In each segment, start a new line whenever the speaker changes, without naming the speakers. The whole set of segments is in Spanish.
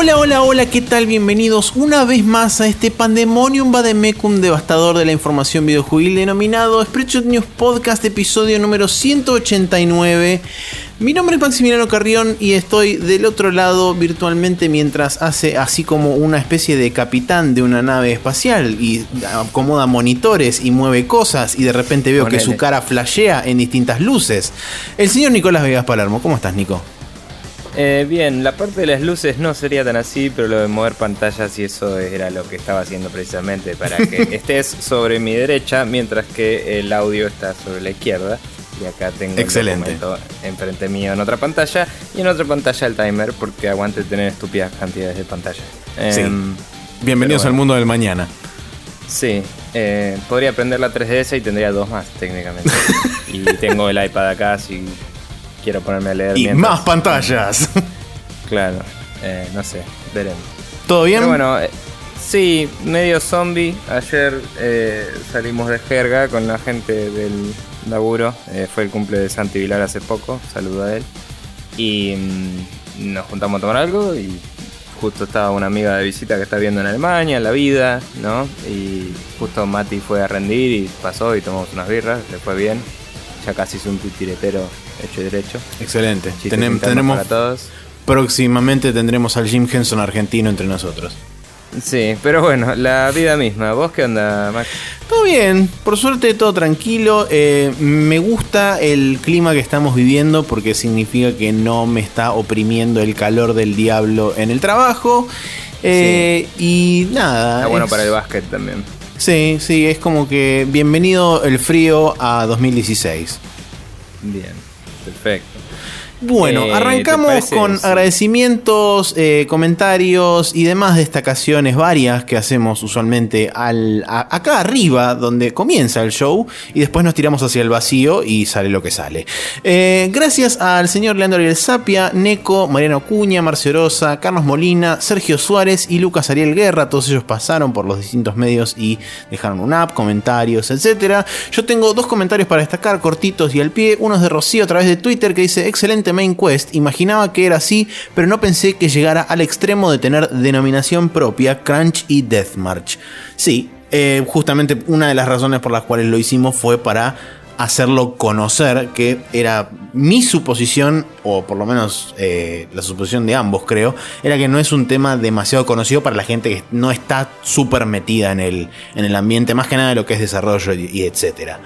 Hola, hola, hola, ¿qué tal? Bienvenidos una vez más a este Pandemonium Vademecum devastador de la información videojuegil denominado Spreadshot News Podcast, episodio número 189. Mi nombre es Maximiliano Carrión y estoy del otro lado virtualmente mientras hace así como una especie de capitán de una nave espacial y acomoda monitores y mueve cosas y de repente veo que su cara flashea en distintas luces. El señor Nicolás Vegas Palermo, ¿cómo estás Nico?
Eh, bien, la parte de las luces no sería tan así, pero lo de mover pantallas y eso era lo que estaba haciendo precisamente para que estés sobre mi derecha mientras que el audio está sobre la izquierda. Y acá tengo
Excelente.
el enfrente mío en otra pantalla y en otra pantalla el timer porque aguante tener estúpidas cantidades de pantalla.
Sí. Em, Bienvenidos al mundo del mañana.
Sí, eh, podría prender la 3DS y tendría dos más técnicamente. y tengo el iPad acá, si quiero ponerme a leer.
Y más pantallas.
Claro, eh, no sé, veremos.
¿Todo bien?
bueno, eh, sí, medio zombie. Ayer salimos de jerga con la gente del laburo. fue el cumple de Santi Vilar hace poco, saludo a él. Y mm, nos juntamos a tomar algo y justo estaba una amiga de visita que está viendo en Alemania, la vida, ¿no? Y justo Mati fue a rendir y pasó y tomamos unas birras, le fue bien. Ya casi hizo un titiretero hecho y derecho.
Excelente. tenemos todos. Próximamente tendremos al Jim Henson argentino entre nosotros.
Sí, pero bueno, la vida misma. ¿Vos qué onda, Max?
Todo bien, por suerte todo tranquilo. Eh, me gusta el clima que estamos viviendo porque significa que no me está oprimiendo el calor del diablo en el trabajo. Eh, y nada.
Está bueno para el básquet también.
Sí, sí, es como que bienvenido el frío a 2016.
Bien, perfecto.
Bueno, eh, arrancamos con agradecimientos, eh, comentarios y demás destacaciones varias que hacemos usualmente al, acá arriba, donde comienza el show, y después nos tiramos hacia el vacío y sale lo que sale. Eh, gracias al señor Leandro Ariel Sapia, Neco, Mariano Cuña, Marcio Rosa, Carlos Molina, Sergio Suárez y Lucas Ariel Guerra. Todos ellos pasaron por los distintos medios y dejaron un app, comentarios, etc. Yo tengo dos comentarios para destacar, cortitos y al pie. Uno es de Rocío a través de Twitter que dice: Excelente Main Quest, imaginaba que era así, pero no pensé que llegara al extremo de tener denominación propia, Crunch y Deathmarch. Sí, eh, justamente una de las razones por las cuales lo hicimos fue para hacerlo conocer, que era mi suposición, o por lo menos eh, la suposición de ambos creo, era que no es un tema demasiado conocido para la gente que no está súper metida en el, en el ambiente, más que nada de lo que es desarrollo y, y etcétera.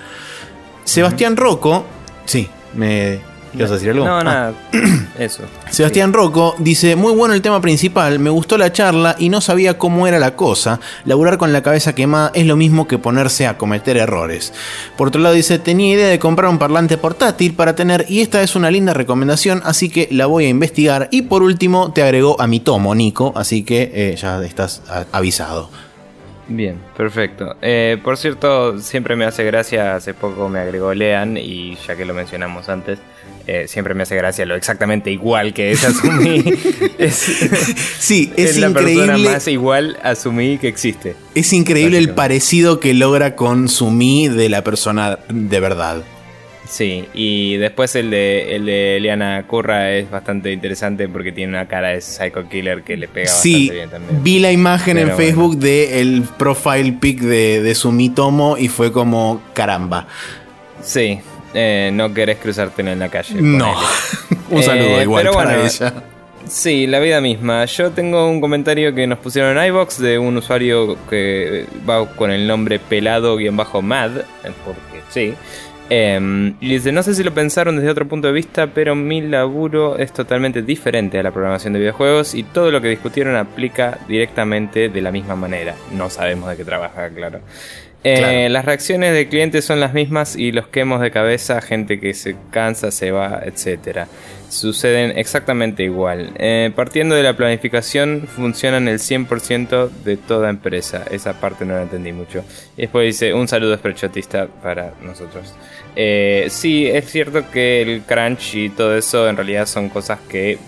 Sebastián Rocco, sí, me,
¿Quieres decir algo? No, nada. Eso.
Sebastián Rocco dice: Muy bueno el tema principal, me gustó la charla y no sabía cómo era la cosa. Laburar con la cabeza quemada es lo mismo que ponerse a cometer errores. Por otro lado, dice: Tenía idea de comprar un parlante portátil para tener, y esta es una linda recomendación, así que la voy a investigar. Y por último, te agregó a mi tomo, Nico, así que eh, ya estás avisado.
Bien, perfecto. Eh, por cierto, siempre me hace gracia, hace poco me agregó Lean y ya que lo mencionamos antes, eh, siempre me hace gracia lo exactamente igual que es Asumí.
es, sí, es, la persona
más igual a Sumi que existe.
Es increíble el parecido que logra con Sumi de la persona de verdad.
Sí, y después el de, el de Eliana Curra es bastante interesante porque tiene una cara de psycho killer que le pega bastante bien también.
Vi la imagen en Facebook del profile pic de, de Sumi Tomo y fue como caramba.
Sí, eh, no querés cruzarte en la calle.
No. un saludo eh, igual para ella.
Sí, la vida misma. Yo tengo un comentario que nos pusieron en iBox de un usuario que va con el nombre pelado-mad, porque sí. Em, y dice, no sé si lo pensaron desde otro punto de vista, pero mi laburo es totalmente diferente a la programación de videojuegos y todo lo que discutieron aplica directamente de la misma manera. No sabemos de qué trabaja, claro. Eh, las reacciones de clientes son las mismas y los quemos de cabeza, gente que se cansa, se va, etc. Suceden exactamente igual. Eh, partiendo de la planificación, funcionan el 100% de toda empresa. Esa parte no la entendí mucho. Y después dice, un saludo esprechotista para nosotros. Eh, sí, es cierto que el crunch y todo eso en realidad son cosas que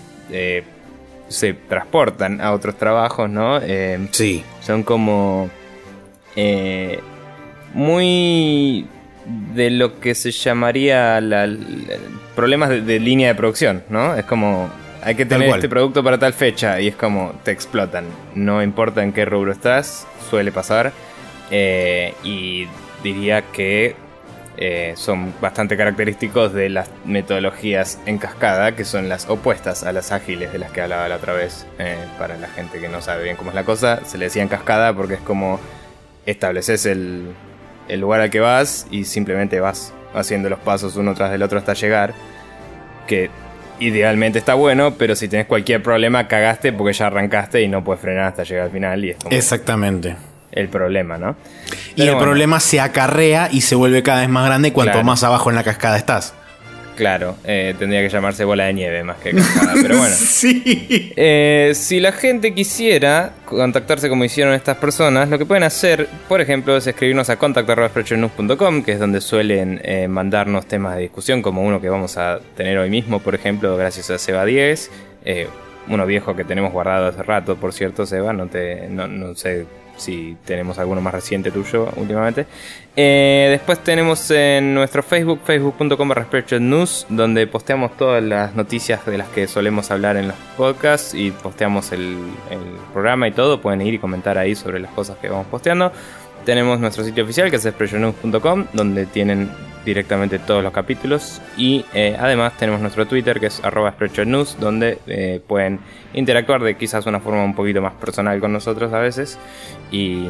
se transportan a otros trabajos, ¿no?
sí.
Son como muy de lo que se llamaría la, problemas de, línea de producción, ¿no? Es como hay que tener este producto para tal fecha y es como te explotan. No importa en qué rubro estás, suele pasar. Eh, y diría que eh, son bastante característicos de las metodologías en cascada, que son las opuestas a las ágiles de las que hablaba la otra vez. Eh, para la gente que no sabe bien cómo es la cosa, se le decía en cascada porque es como estableces el, el lugar al que vas y simplemente vas haciendo los pasos uno tras del otro hasta llegar. Que idealmente está bueno, pero si tenés cualquier problema cagaste porque ya arrancaste y no puedes frenar hasta llegar al final. Y es
Exactamente
el problema, ¿no?
y el problema se acarrea y se vuelve cada vez más grande cuanto más abajo en la cascada estás.
Claro, eh, tendría que llamarse bola de nieve más que cascada, pero bueno.
sí.
Eh, si la gente quisiera contactarse como hicieron estas personas, lo que pueden hacer, por ejemplo, es escribirnos a contact.com, que es donde suelen eh, mandarnos temas de discusión, como uno que vamos a tener hoy mismo, por ejemplo, gracias a Seba 10. uno viejo que tenemos guardado hace rato, por cierto, Seba, no, te, no, no sé si tenemos alguno más reciente tuyo últimamente. Eh, después tenemos en nuestro Facebook, facebook.com news, donde posteamos todas las noticias de las que solemos hablar en los podcasts y posteamos el, programa y todo. Pueden ir y comentar ahí sobre las cosas que vamos posteando. Tenemos nuestro sitio oficial que es expressionnews.com, donde tienen directamente todos los capítulos. Y eh, además tenemos nuestro Twitter que es arroba News, donde eh, pueden interactuar de quizás una forma un poquito más personal con nosotros a veces. Y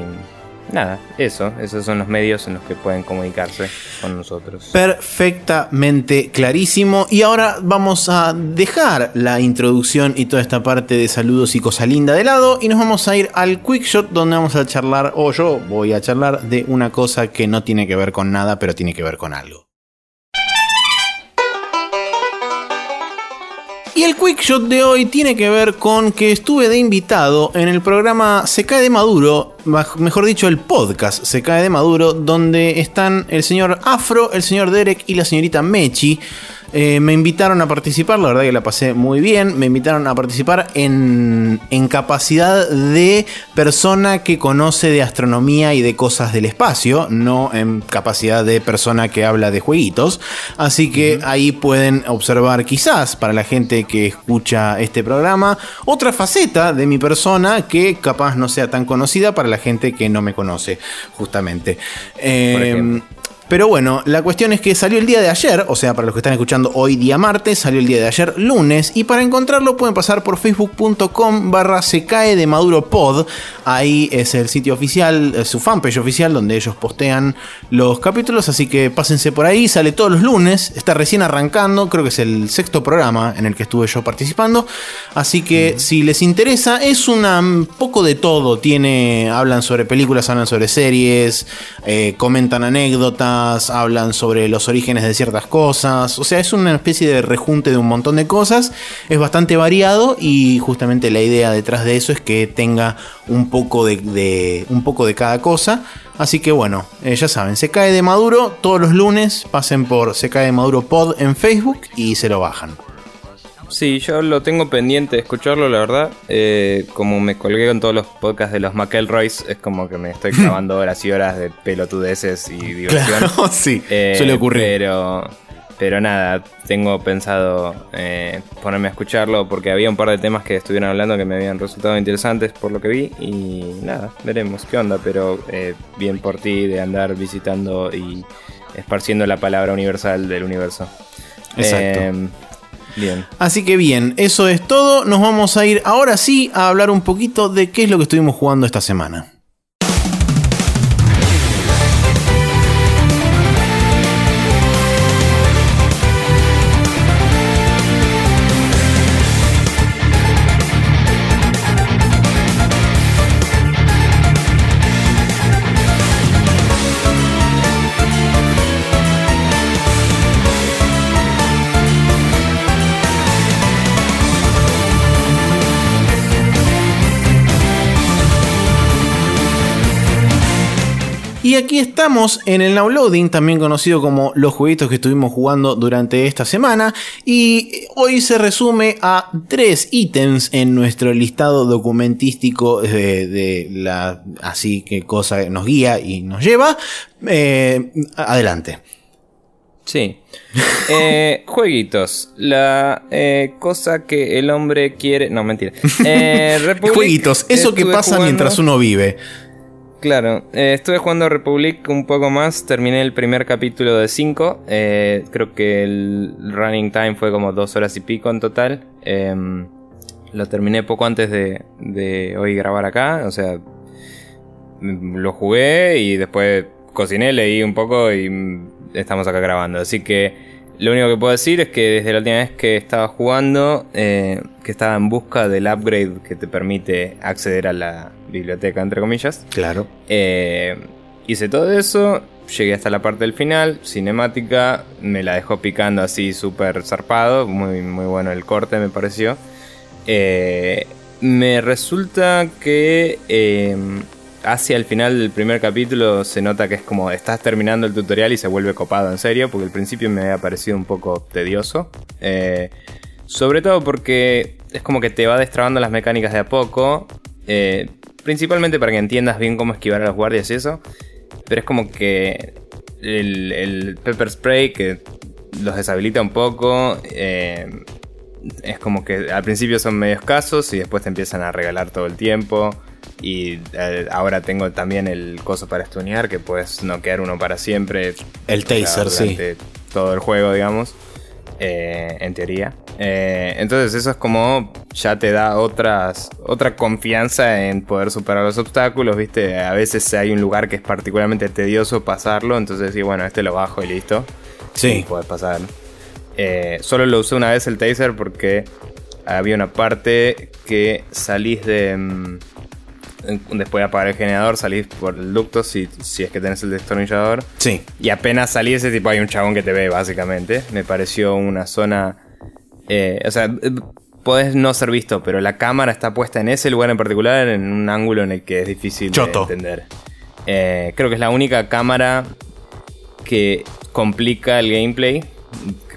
nada, eso, esos son los medios en los que pueden comunicarse con nosotros.
Perfectamente clarísimo. Y ahora vamos a dejar la introducción y toda esta parte de saludos y cosa linda de lado y nos vamos a ir al quick shot donde vamos a charlar, o yo voy a charlar de una cosa que no tiene que ver con nada, pero tiene que ver con algo. Y el quick shot de hoy tiene que ver con que estuve de invitado en el programa Se cae de Maduro, mejor dicho el podcast Se cae de Maduro, donde están el señor Afro, el señor Derek y la señorita Mechi. Eh, me invitaron a participar, la verdad que la pasé muy bien. Me invitaron a participar en, en, capacidad de persona que conoce de astronomía y de cosas del espacio, no en capacidad de persona que habla de jueguitos. Así que ahí pueden observar quizás para la gente que escucha este programa otra faceta de mi persona que capaz no sea tan conocida para la gente que no me conoce, justamente. Eh, pero bueno, la cuestión es que salió el día de ayer, o sea, para los que están escuchando hoy día martes, salió el día de ayer lunes, y para encontrarlo pueden pasar por facebook.com barra se cae de Maduro Pod. Ahí es el sitio oficial, su fanpage oficial, donde ellos postean los capítulos, así que pásense por ahí, sale todos los lunes, está recién arrancando, creo que es el sexto programa en el que estuve yo participando, así que si les interesa, es un poco de todo, tiene, hablan sobre películas, hablan sobre series, eh, comentan anécdotas, hablan sobre los orígenes de ciertas cosas, o sea, es una especie de rejunte de un montón de cosas, es bastante variado y justamente la idea detrás de eso es que tenga un poco de, un poco de cada cosa. Así que bueno, eh, ya saben, se cae de Maduro todos los lunes, pasen por se cae de Maduro Pod en Facebook y se lo bajan.
Sí, yo lo tengo pendiente de escucharlo, la verdad. Eh, como me colgué con todos los podcasts de los McElroys, es como que me estoy clavando horas y horas de pelotudeces y diversión.
sí, eh, suele ocurrir.
Pero, pero nada, tengo pensado eh, ponerme a escucharlo porque había un par de temas que estuvieron hablando que me habían resultado interesantes por lo que vi. Y nada, veremos qué onda, pero bien por ti de andar visitando y esparciendo la palabra universal del universo.
Exacto. Bien. Así que bien, eso es todo. Nos vamos a ir ahora sí a hablar un poquito de qué es lo que estuvimos jugando esta semana. Aquí estamos en el Nowloading, también conocido como los jueguitos que estuvimos jugando durante esta semana. Y hoy se resume a tres ítems en nuestro listado documentístico de, la así que cosa nos guía y nos lleva. Eh, adelante.
Sí. Eh, jueguitos. La eh, cosa que el hombre quiere. No, mentira.
Eh, jueguitos. Eso que pasa mientras uno vive.
Claro, estuve jugando Republic un poco más, terminé el primer capítulo de 5, creo que el running time fue como dos horas y pico en total, em, lo terminé poco antes de, de, hoy grabar acá, o sea, lo jugué y después cociné, leí un poco y estamos acá grabando. Así que lo único que puedo decir es que desde la última vez que estaba jugando, eh, que estaba en busca del upgrade que te permite acceder a la biblioteca, entre comillas.
Claro.
Eh, hice todo eso, llegué hasta la parte del final, cinemática, me la dejó picando así súper zarpado, muy, muy bueno el corte me pareció. Eh, me resulta que hacia el final del primer capítulo se nota que es como estás terminando el tutorial y se vuelve copado en serio, porque al principio me había parecido un poco tedioso. Eh, sobre todo porque es como que te va destrabando las mecánicas de a poco, eh, principalmente para que entiendas bien cómo esquivar a los guardias y eso, pero es como que el, pepper spray que los deshabilita un poco. Eh, es como que al principio son medio escasos y después te empiezan a regalar todo el tiempo. Y eh, ahora tengo también el coso para stunear, que puedes noquear uno para siempre.
El taser, sí.
Todo el juego, digamos. Eh, en teoría. Eh, entonces eso es como ya te da otras, otra confianza en poder superar los obstáculos, ¿viste? A veces hay un lugar que es particularmente tedioso pasarlo, entonces sí, bueno, este lo bajo y listo.
Sí.
puedes pasar. solo lo usé una vez el taser porque había una parte que salís de... Después de apagar el generador, salís por el ducto si, si es que tenés el destornillador.
Sí.
Y apenas salí ese tipo hay un chabón que te ve, básicamente. Me pareció una zona. Eh, o sea, podés no ser visto, pero la cámara está puesta en ese lugar en particular, en un ángulo en el que es difícil de entender. Eh, creo que es la única cámara que complica el gameplay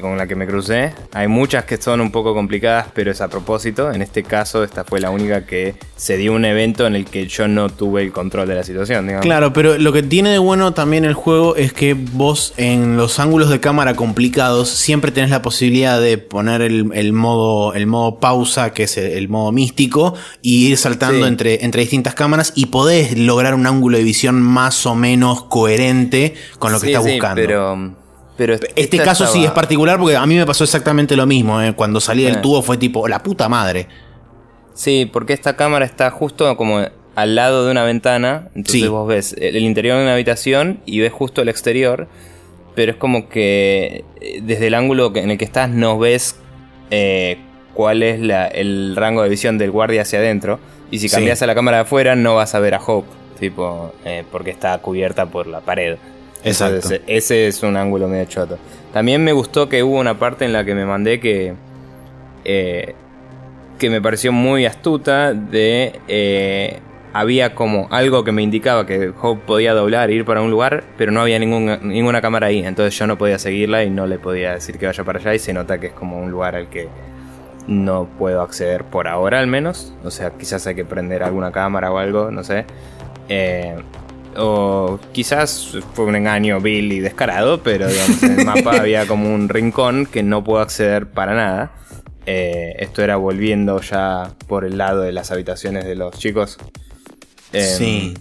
con la que me crucé. Hay muchas que son un poco complicadas, pero es a propósito. En este caso, esta fue la única que se dio un evento en el que yo no tuve el control de la situación.
Claro, pero lo que tiene de bueno también el juego es que vos en los ángulos de cámara complicados siempre tenés la posibilidad de poner el, modo, el modo pausa, que es el, modo místico, y ir saltando entre, entre distintas cámaras y podés lograr un ángulo de visión más o menos coherente con lo que estás buscando.
Pero pero
este caso sí es particular porque a mí me pasó exactamente lo mismo. ¿eh? Cuando salí del ah. tubo fue tipo, la puta madre.
Sí, porque esta cámara está justo como al lado de una ventana. Entonces vos ves el interior de una habitación y ves justo el exterior. Pero es como que eh, desde el ángulo en el que estás no ves eh, cuál es el rango de visión del guardia hacia adentro. Y si cambias a la cámara de afuera no vas a ver a Hope. Tipo, porque está cubierta por la pared.
Exacto.
ese es un ángulo medio choto. También me gustó que hubo una parte en la que me mandé que. Eh, que me pareció muy astuta. De. Eh, había como algo que me indicaba que Hope podía doblar e ir para un lugar, pero no había ninguna cámara ahí. Entonces yo no podía seguirla y no le podía decir que vaya para allá. Y se nota que es como un lugar al que no puedo acceder por ahora al menos. O sea, quizás hay que prender alguna cámara o algo, no sé. Eh, o quizás fue un engaño vil y descarado, pero digamos, en el mapa había como un rincón que no puedo acceder para nada. Eh, esto era volviendo ya por el lado de las habitaciones de los chicos.
Em, sí.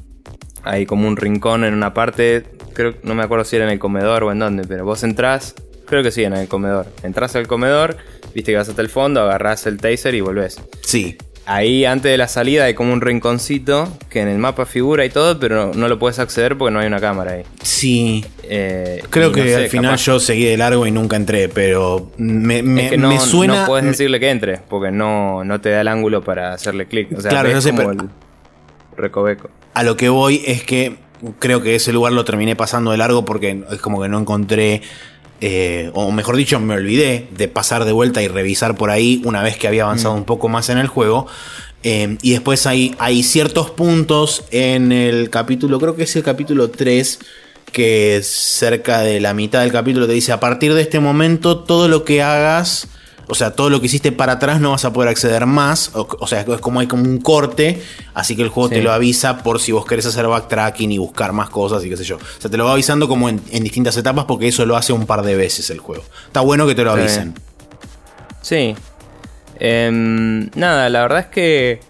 Hay como un rincón en una parte, creo, no me acuerdo si era en el comedor o en dónde, pero vos entrás, creo que sí, en el comedor. Entrás al comedor, viste que vas hasta el fondo, agarrás el taser y volvés.
Sí.
Ahí antes de la salida hay como un rinconcito que en el mapa figura y todo, pero no, lo puedes acceder porque no hay una cámara ahí.
Sí. Eh, Creo que al final yo seguí de largo y nunca entré, pero me, me,
no,
suena.
No puedes decirle que entre, porque no, no te da el ángulo para hacerle clic. O sea, claro, no sé, como el recoveco.
A lo que voy es que creo que ese lugar lo terminé pasando de largo porque es como que no encontré eh, o mejor dicho, me olvidé de pasar de vuelta y revisar por ahí una vez que había avanzado mm. un poco más en el juego. Eh, y después hay, hay ciertos puntos en el capítulo, creo que es el capítulo 3, que cerca de la mitad del capítulo te dice, a partir de este momento todo lo que hagas O sea, todo lo que hiciste para atrás no vas a poder acceder más. O, sea, es como hay como un corte. Así que el juego te lo avisa por si vos querés hacer backtracking y buscar más cosas y qué sé yo. O sea, te lo va avisando como en, distintas etapas porque eso lo hace un par de veces el juego. Está bueno que te lo avisen.
Sí. Em, nada, la verdad es que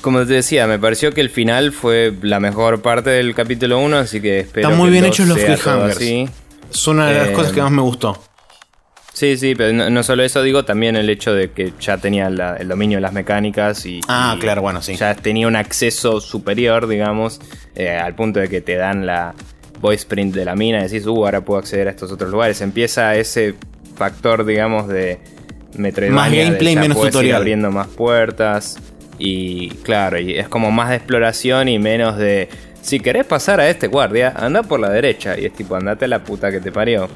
como te decía, me pareció que el final fue la mejor parte del capítulo 1, así que espero
Están muy
bien
hechos los cliffhangers. Es una de las cosas que más me gustó.
Sí, sí, pero no, solo eso, digo, también el hecho de que ya tenía el dominio de las mecánicas y.
Ah, claro, bueno, sí.
Ya tenía un acceso superior, digamos, eh, al punto de que te dan la voice print de la mina y decís, uh, ahora puedo acceder a estos otros lugares. Empieza ese factor, digamos, de.
Más gameplay, menos tutorial.
abriendo más puertas. Y claro, y es como más de exploración y menos de. Si querés pasar a este guardia, anda por la derecha. Y es tipo, andate a la puta que te parió.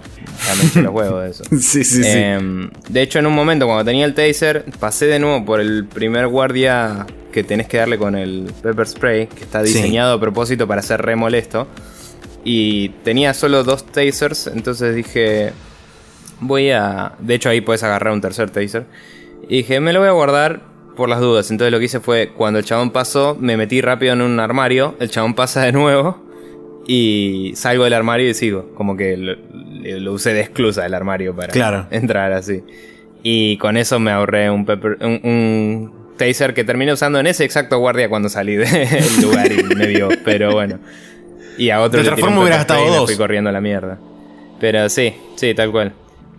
Los huevos de eso.
sí, sí,
em, De hecho, en un momento, cuando tenía el taser, pasé de nuevo por el primer guardia que tenés que darle con el pepper spray, que está diseñado a propósito para ser re molesto. Y tenía solo dos tasers, entonces dije, voy a... De hecho, ahí puedes agarrar un tercer taser. Y dije, me lo voy a guardar por las dudas. Entonces lo que hice fue, cuando el chabón pasó, me metí rápido en un armario, el chabón pasa de nuevo y salgo del armario y sigo. Como que lo, usé de exclusa el armario para entrar así. Y con eso me ahorré un, un, taser que terminé usando en ese exacto guardia cuando salí del lugar y me vio. Pero bueno. Y a otro
de otra forma hubieras estado dos.
fui corriendo a la mierda. Pero sí, sí, tal cual.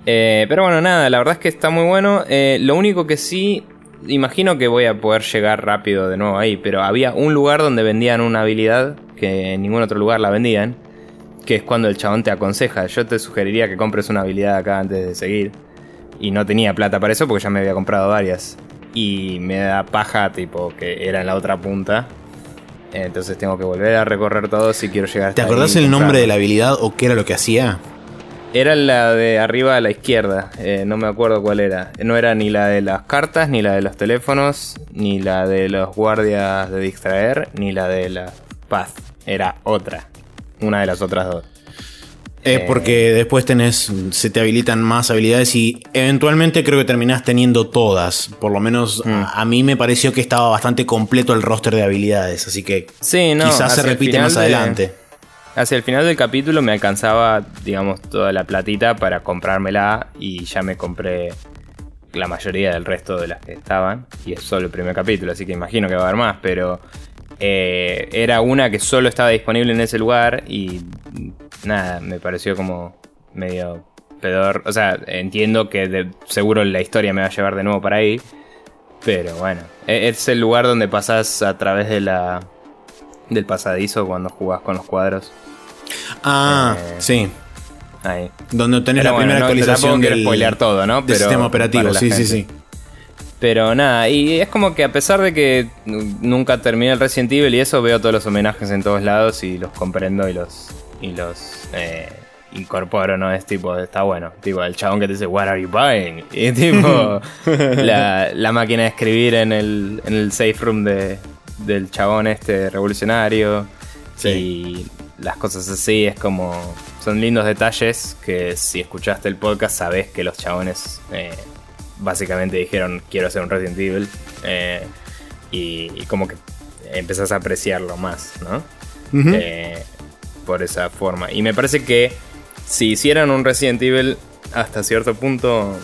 Eh, pero bueno, nada, la verdad es que está muy bueno. Eh, lo único que sí imagino que voy a poder llegar rápido de nuevo ahí, pero había un lugar donde vendían una habilidad que en ningún otro lugar la vendían, que es cuando el chabón te aconseja. Yo te sugeriría que compres una habilidad acá antes de seguir. Y no tenía plata para eso porque ya me había comprado varias. Y me da paja, tipo, que era en la otra punta. Entonces tengo que volver a recorrer todo si quiero llegar hasta
¿Te acordás el nombre de la habilidad o qué era lo que hacía?
Era la de arriba a la izquierda, eh, no me acuerdo cuál era. No era ni la de las cartas, ni la de los teléfonos, ni la de los guardias de distraer, ni la de la paz. Era otra, una de las otras dos.
Es eh, porque después tenés, se te habilitan más habilidades y eventualmente creo que terminás teniendo todas. Por lo menos mm. a, mí me pareció que estaba bastante completo el roster de habilidades, así que
sí,
quizás se repite más adelante
hacia el final del capítulo me alcanzaba, digamos, toda la platita para comprármela y ya me compré la mayoría del resto de las que estaban. Y es solo el primer capítulo, así que imagino que va a haber más, pero eh, era una que solo estaba disponible en ese lugar y nada, me pareció como medio pedor. O sea, entiendo que seguro la historia me va a llevar de nuevo para ahí. Pero bueno, e-, es el lugar donde pasas a través de la del pasadizo cuando jugás con los cuadros.
Ah, eh, sí.
Ahí.
Donde tenés la primera actualización
del, spoilear todo, ¿no?
Pero sistema operativo, sí, sí, sí.
Pero nada, y es como que a pesar de que nunca terminé el Resident Evil y eso, veo todos los homenajes en todos lados y los comprendo y los, y los eh, incorporo, ¿no? Es tipo, está bueno. Tipo, el chabón que te dice, What are you buying? Y tipo, la, la, máquina de escribir en el, en el safe room de, del chabón este revolucionario. Y las cosas así es como. Son lindos detalles que si escuchaste el podcast sabes que los chabones eh, básicamente dijeron quiero hacer un Resident Evil. Eh, y, como que empezás a apreciarlo más, ¿no? Eh, por esa forma. Y me parece que si hicieran un Resident Evil hasta cierto punto,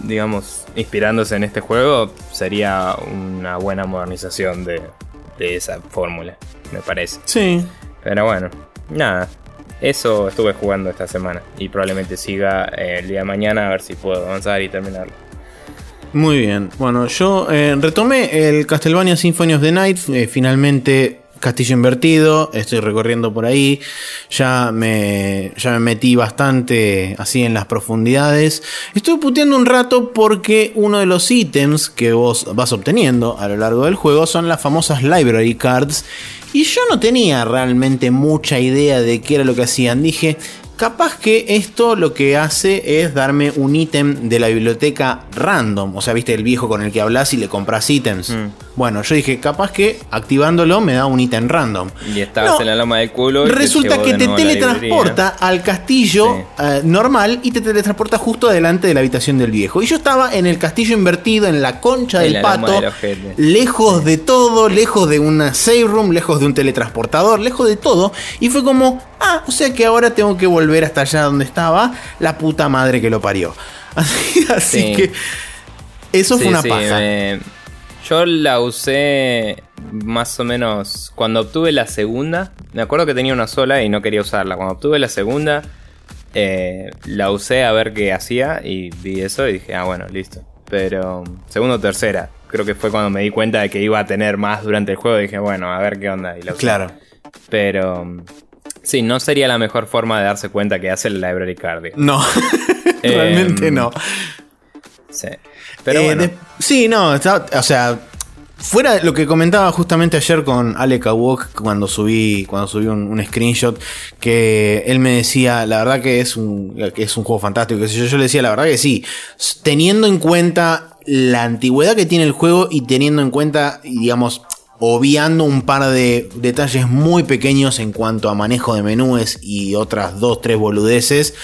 digamos, inspirándose en este juego, sería una buena modernización de, de esa fórmula, me parece.
Sí.
Pero bueno, nada. Eso estuve jugando esta semana y probablemente siga eh, el día de mañana a ver si puedo avanzar y terminarlo.
Muy bien. Bueno, yo eh, retomé el Castlevania Symphony of the Night. Eh, finalmente Castillo invertido, estoy recorriendo por ahí, ya me, ya me metí bastante así en las profundidades. Estoy puteando un rato porque uno de los ítems que vos vas obteniendo a lo largo del juego son las famosas library cards. Y yo no tenía realmente mucha idea de qué era lo que hacían. Dije, capaz que esto lo que hace es darme un ítem de la biblioteca random. O sea, viste el viejo con el que hablas y le compras ítems. Mm. Bueno, yo dije, capaz que activándolo me da un ítem random.
Y estabas en la loma del culo.
resulta que te teletransporta al castillo eh, normal y te teletransporta justo adelante de la habitación del viejo. Y yo estaba en el castillo invertido, en la concha del pato, lejos de todo, lejos de una save room, lejos de un teletransportador, lejos de todo. Y fue como, ah, o sea que ahora tengo que volver hasta allá donde estaba la puta madre que lo parió. Así, que eso fue una paja.
Yo la usé más o menos cuando obtuve la segunda. Me acuerdo que tenía una sola y no quería usarla. Cuando obtuve la segunda, eh, la usé a ver qué hacía y vi eso y dije, ah, bueno, listo. Pero segunda o tercera, creo que fue cuando me di cuenta de que iba a tener más durante el juego. Y dije, bueno, a ver qué onda. Y la
Claro.
Pero sí, no sería la mejor forma de darse cuenta que hace el library card.
No, realmente em, no.
Sí. Pero eh,
sí, no, o sea, fuera lo que comentaba justamente ayer con Alec Awok cuando subí, cuando subí un, screenshot, que él me decía, la verdad que es un, que es un juego fantástico, que yo, yo le decía, la verdad que sí, teniendo en cuenta la antigüedad que tiene el juego y teniendo en cuenta, digamos, obviando un par de detalles muy pequeños en cuanto a manejo de menúes y otras dos, tres boludeces.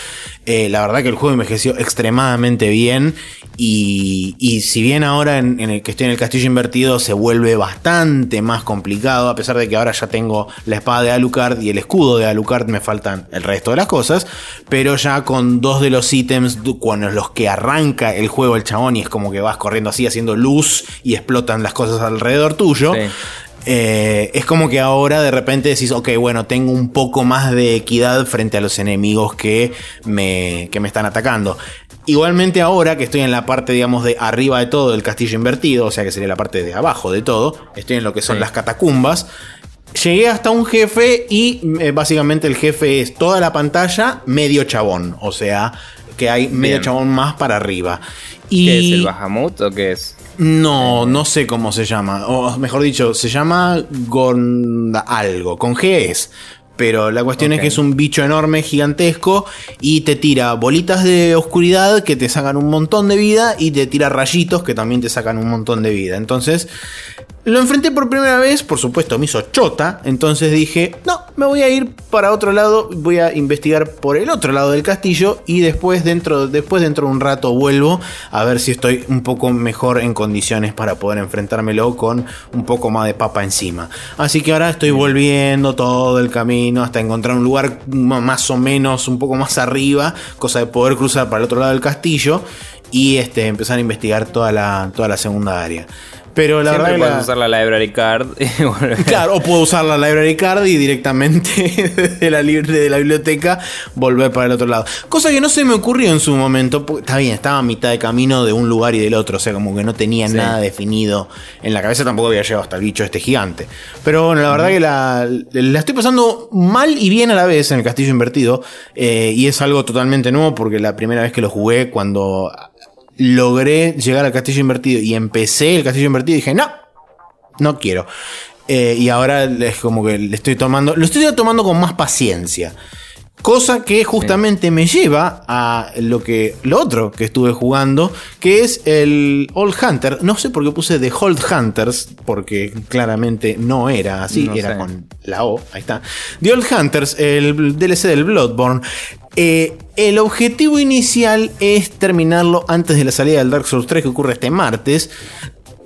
Eh, la verdad que el juego envejeció extremadamente bien y, si bien ahora en, el que estoy en el castillo invertido se vuelve bastante más complicado, a pesar de que ahora ya tengo la espada de Alucard y el escudo de Alucard, me faltan el resto de las cosas, pero ya con dos de los ítems, cuando los que arranca el juego el chabón y es como que vas corriendo así haciendo luz y explotan las cosas alrededor tuyo. Eh, es como que ahora de repente decís, ok, bueno, tengo un poco más de equidad frente a los enemigos que me, que me están atacando. Igualmente ahora que estoy en la parte, digamos, de arriba de todo del castillo invertido, o sea que sería la parte de abajo de todo, estoy en lo que son las catacumbas. Llegué hasta un jefe y eh, básicamente el jefe es toda la pantalla medio chabón, o sea que hay medio chabón más para arriba.
Y... ¿Qué es el Bahamut o qué es?
No, no sé cómo se llama. O mejor dicho, se llama Gonda algo. Con G es. Pero la cuestión es que es un bicho enorme, gigantesco, y te tira bolitas de oscuridad que te sacan un montón de vida, y te tira rayitos que también te sacan un montón de vida. Entonces, lo enfrenté por primera vez, por supuesto me hizo chota, entonces dije, no, me voy a ir para otro lado, voy a investigar por el otro lado del castillo y después dentro, después dentro de un rato vuelvo a ver si estoy un poco mejor en condiciones para poder enfrentármelo con un poco más de papa encima. Así que ahora estoy volviendo todo el camino hasta encontrar un lugar más o menos un poco más arriba, cosa de poder cruzar para el otro lado del castillo y este, empezar a investigar toda la, toda la segunda área. Pero la
verdad puedes usar la library card.
claro, o puedo usar la library card y directamente de la, de la biblioteca volver para el otro lado. Cosa que no se me ocurrió en su momento. Está bien, estaba a mitad de camino de un lugar y del otro. O sea, como que no tenía nada definido en la cabeza. Tampoco había llegado hasta el bicho este gigante. Pero bueno, la verdad que la, la, estoy pasando mal y bien a la vez en el castillo invertido. Eh, y es algo totalmente nuevo porque la primera vez que lo jugué cuando logré llegar al castillo invertido y empecé el castillo invertido y dije, no, no quiero. Eh, y ahora es como que le estoy tomando, lo estoy tomando con más paciencia. Cosa que justamente me lleva a lo que lo otro que estuve jugando, que es el Old Hunter. No sé por qué puse The Old Hunters, porque claramente no era así, era con la O, ahí está. The Old Hunters, el DLC del Bloodborne. Eh, el objetivo inicial es terminarlo antes de la salida del Dark Souls 3 que ocurre este martes.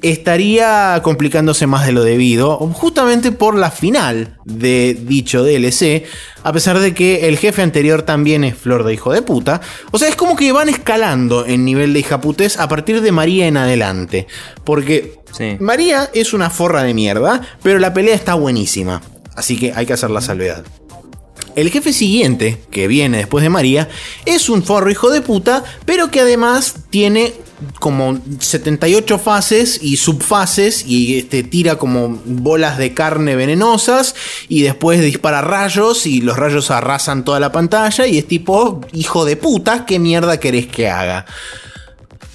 Estaría complicándose más de lo debido, justamente por la final de dicho DLC, a pesar de que el jefe anterior también es flor de hijo de puta. O sea, es como que van escalando en nivel de hijaputes a partir de María en adelante. Porque María es una forra de mierda, pero la pelea está buenísima. Así que hay que hacer la salvedad. El jefe siguiente, que viene después de María, es un forro hijo de puta, pero que además tiene como 78 fases y subfases y este, tira como bolas de carne venenosas y después dispara rayos y los rayos arrasan toda la pantalla y es tipo, hijo de puta, ¿qué mierda querés que haga?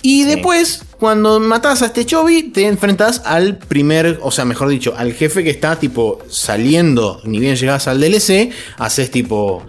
Y después, cuando matas a este Chobi, te enfrentas al primer, o sea, mejor dicho, al jefe que está tipo saliendo, ni bien llegas al DLC, haces tipo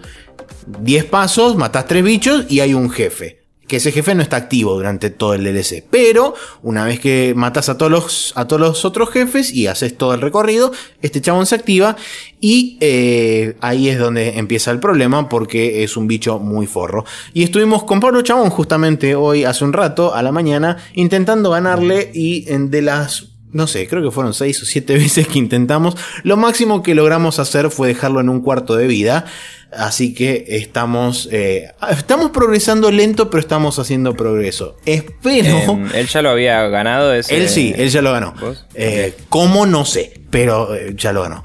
10 pasos, matas 3 bichos y hay un jefe que ese jefe no está activo durante todo el DLC. Pero una vez que matas a todos los, a todos los otros jefes y haces todo el recorrido, este chabón se activa y eh, ahí es donde empieza el problema porque es un bicho muy forro. Y estuvimos con Pablo Chabón justamente hoy, hace un rato, a la mañana, intentando ganarle y de las no sé, creo que fueron seis o siete veces que intentamos. Lo máximo que logramos hacer fue dejarlo en un cuarto de vida. Así que estamos, eh, estamos progresando lento, pero estamos haciendo progreso. Espero.
Em, él ya lo había ganado. Ese...
Él sí, él ya lo ganó. Eh, ¿Cómo? No sé, pero eh, ya lo ganó.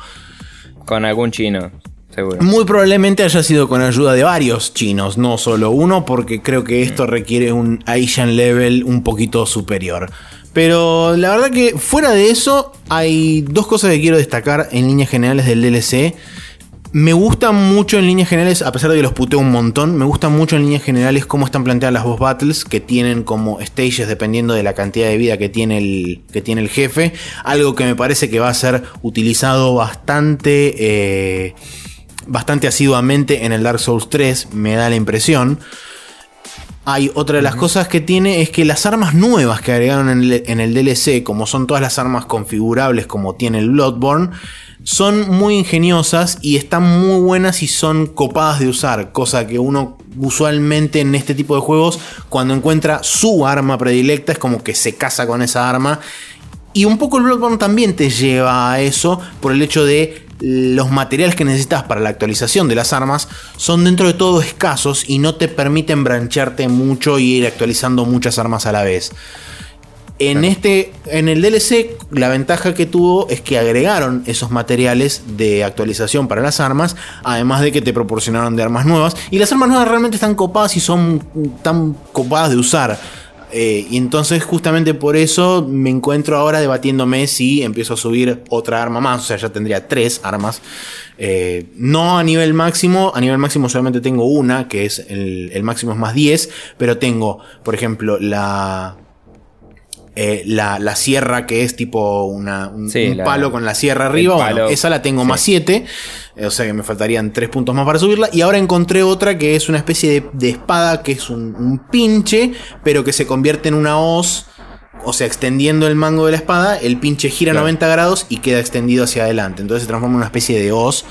Con algún chino. Seguro.
Muy probablemente haya sido con ayuda de varios chinos, no solo uno, porque creo que esto mm. requiere un Asian level un poquito superior. Pero la verdad que fuera de eso, hay dos cosas que quiero destacar en líneas generales del DLC. Me gusta mucho en líneas generales, a pesar de que los puteo un montón, me gusta mucho en líneas generales cómo están planteadas las boss battles, que tienen como stages dependiendo de la cantidad de vida que tiene el, que tiene el jefe. Algo que me parece que va a ser utilizado bastante, eh, bastante asiduamente en el Dark Souls 3, me da la impresión. Hay otra de las cosas que tiene es que las armas nuevas que agregaron en el, DLC, como son todas las armas configurables como tiene el Bloodborne, son muy ingeniosas y están muy buenas y son copadas de usar, cosa que uno usualmente en este tipo de juegos cuando encuentra su arma predilecta es como que se casa con esa arma. Y un poco el Bloodborne también te lleva a eso por el hecho de los materiales que necesitas para la actualización de las armas son dentro de todo escasos y no te permiten brancharte mucho y ir actualizando muchas armas a la vez. En este, en el DLC, la ventaja que tuvo es que agregaron esos materiales de actualización para las armas, además de que te proporcionaron de armas nuevas. Y las armas nuevas realmente están copadas y son tan copadas de usar. Eh, y entonces justamente por eso me encuentro ahora debatiéndome si empiezo a subir otra arma más. O sea, ya tendría tres armas. Eh, no a nivel máximo. A nivel máximo solamente tengo una, que es el, el máximo es más 10. Pero tengo, por ejemplo, la eh, la, sierra que es tipo una, un, palo con la sierra arriba. esa la tengo más 7. Eh, o sea que me faltarían 3 puntos más para subirla. Y ahora encontré otra que es una especie de, espada que es un, pinche, pero que se convierte en una hoz. O sea, extendiendo el mango de la espada, el pinche gira 90 grados y queda extendido hacia adelante. Entonces se transforma en una especie de hoz.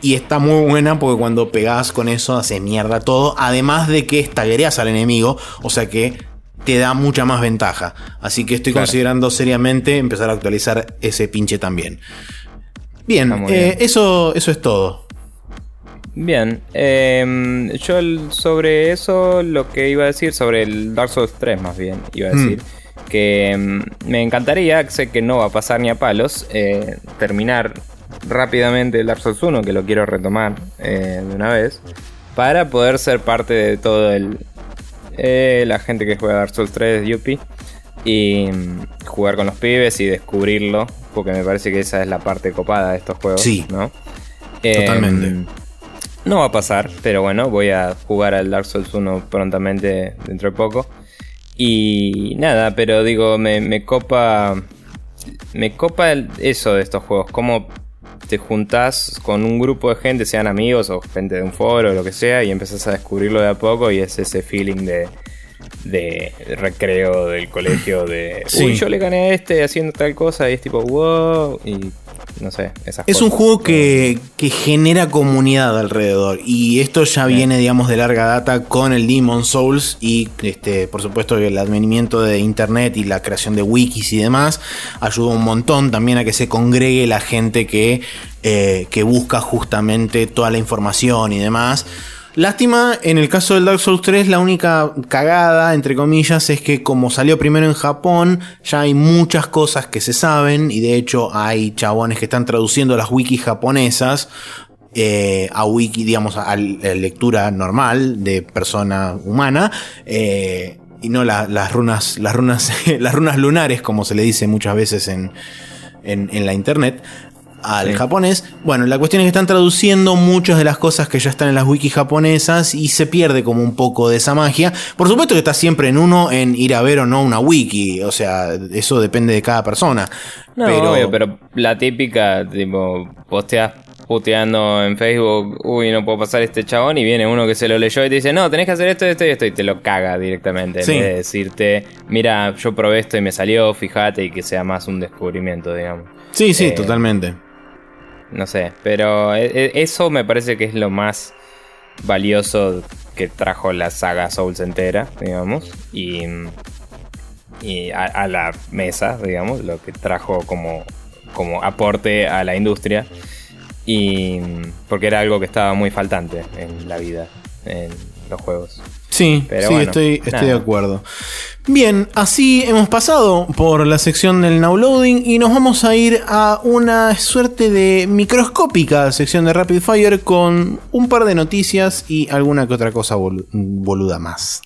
Y está muy buena porque cuando pegas con eso hace mierda todo. Además de que estaguereas al enemigo. O sea que te da mucha más ventaja. Así que estoy considerando seriamente empezar a actualizar ese pinche también. Bien, eh, Eso, eso es todo.
Bien, em, yo sobre eso lo que iba a decir, sobre el Dark Souls 3 más bien, iba a hmm. decir que em, me encantaría, sé que no va a pasar ni a palos, eh, terminar rápidamente el Dark Souls 1, que lo quiero retomar eh, de una vez, para poder ser parte de todo el, eh, la gente que juega Dark Souls 3 Yuppie y mm, jugar con los pibes y descubrirlo, porque me parece que esa es la parte copada de estos juegos.
Sí,
¿no?
Totalmente.
Em, no va a pasar, pero bueno, voy a jugar al Dark Souls 1 prontamente dentro de poco. Y nada, pero digo, me, me copa. Me copa eso de estos juegos. Como te juntás con un grupo de gente, sean amigos o gente de un foro o lo que sea, y empezás a descubrirlo de a poco y es ese feeling de, de recreo del colegio de uy yo le gané a este haciendo tal cosa y es tipo wow y no sé
es un juego que, que, genera comunidad alrededor y esto ya viene digamos de larga data con el Demon Souls y este por supuesto el advenimiento de internet y la creación de wikis y demás. Ayuda un montón también a que se congregue la gente que, eh, que busca justamente toda la información y demás Lástima, en el caso del Dark Souls 3, la única cagada, entre comillas, es que como salió primero en Japón, ya hay muchas cosas que se saben, y de hecho hay chabones que están traduciendo las wikis japonesas eh, a wiki, digamos, a, lectura normal de persona humana. Eh, y no las runas, las runas, las runas lunares, como se le dice muchas veces en, en la internet al japonés. Bueno, la cuestión es que están traduciendo muchas de las cosas que ya están en las wikis japonesas y se pierde como un poco de esa magia. Por supuesto que está siempre en uno en ir a ver o no una wiki, o sea, eso depende de cada persona.
No, pero, pero la típica, tipo, posteas puteando en Facebook, uy, no puedo pasar este chabón, y viene uno que se lo leyó y te dice, no, tenés que hacer esto, esto y esto, y te lo caga directamente. En vez de decirte, mira, yo probé esto y me salió, fíjate, y que sea más un descubrimiento, digamos.
Sí, sí, eh, totalmente.
No sé, pero e, e, eso me parece que es lo más valioso que trajo la saga Souls entera, digamos. Y, y a, la mesa, digamos, lo que trajo como, como aporte a la industria. Y porque era algo que estaba muy faltante en la vida, en los juegos.
Sí, sí estoy, estoy de acuerdo. Bien, así hemos pasado por la sección del now loading y nos vamos a ir a una suerte de microscópica sección de Rapid Fire con un par de noticias y alguna que otra cosa boluda más.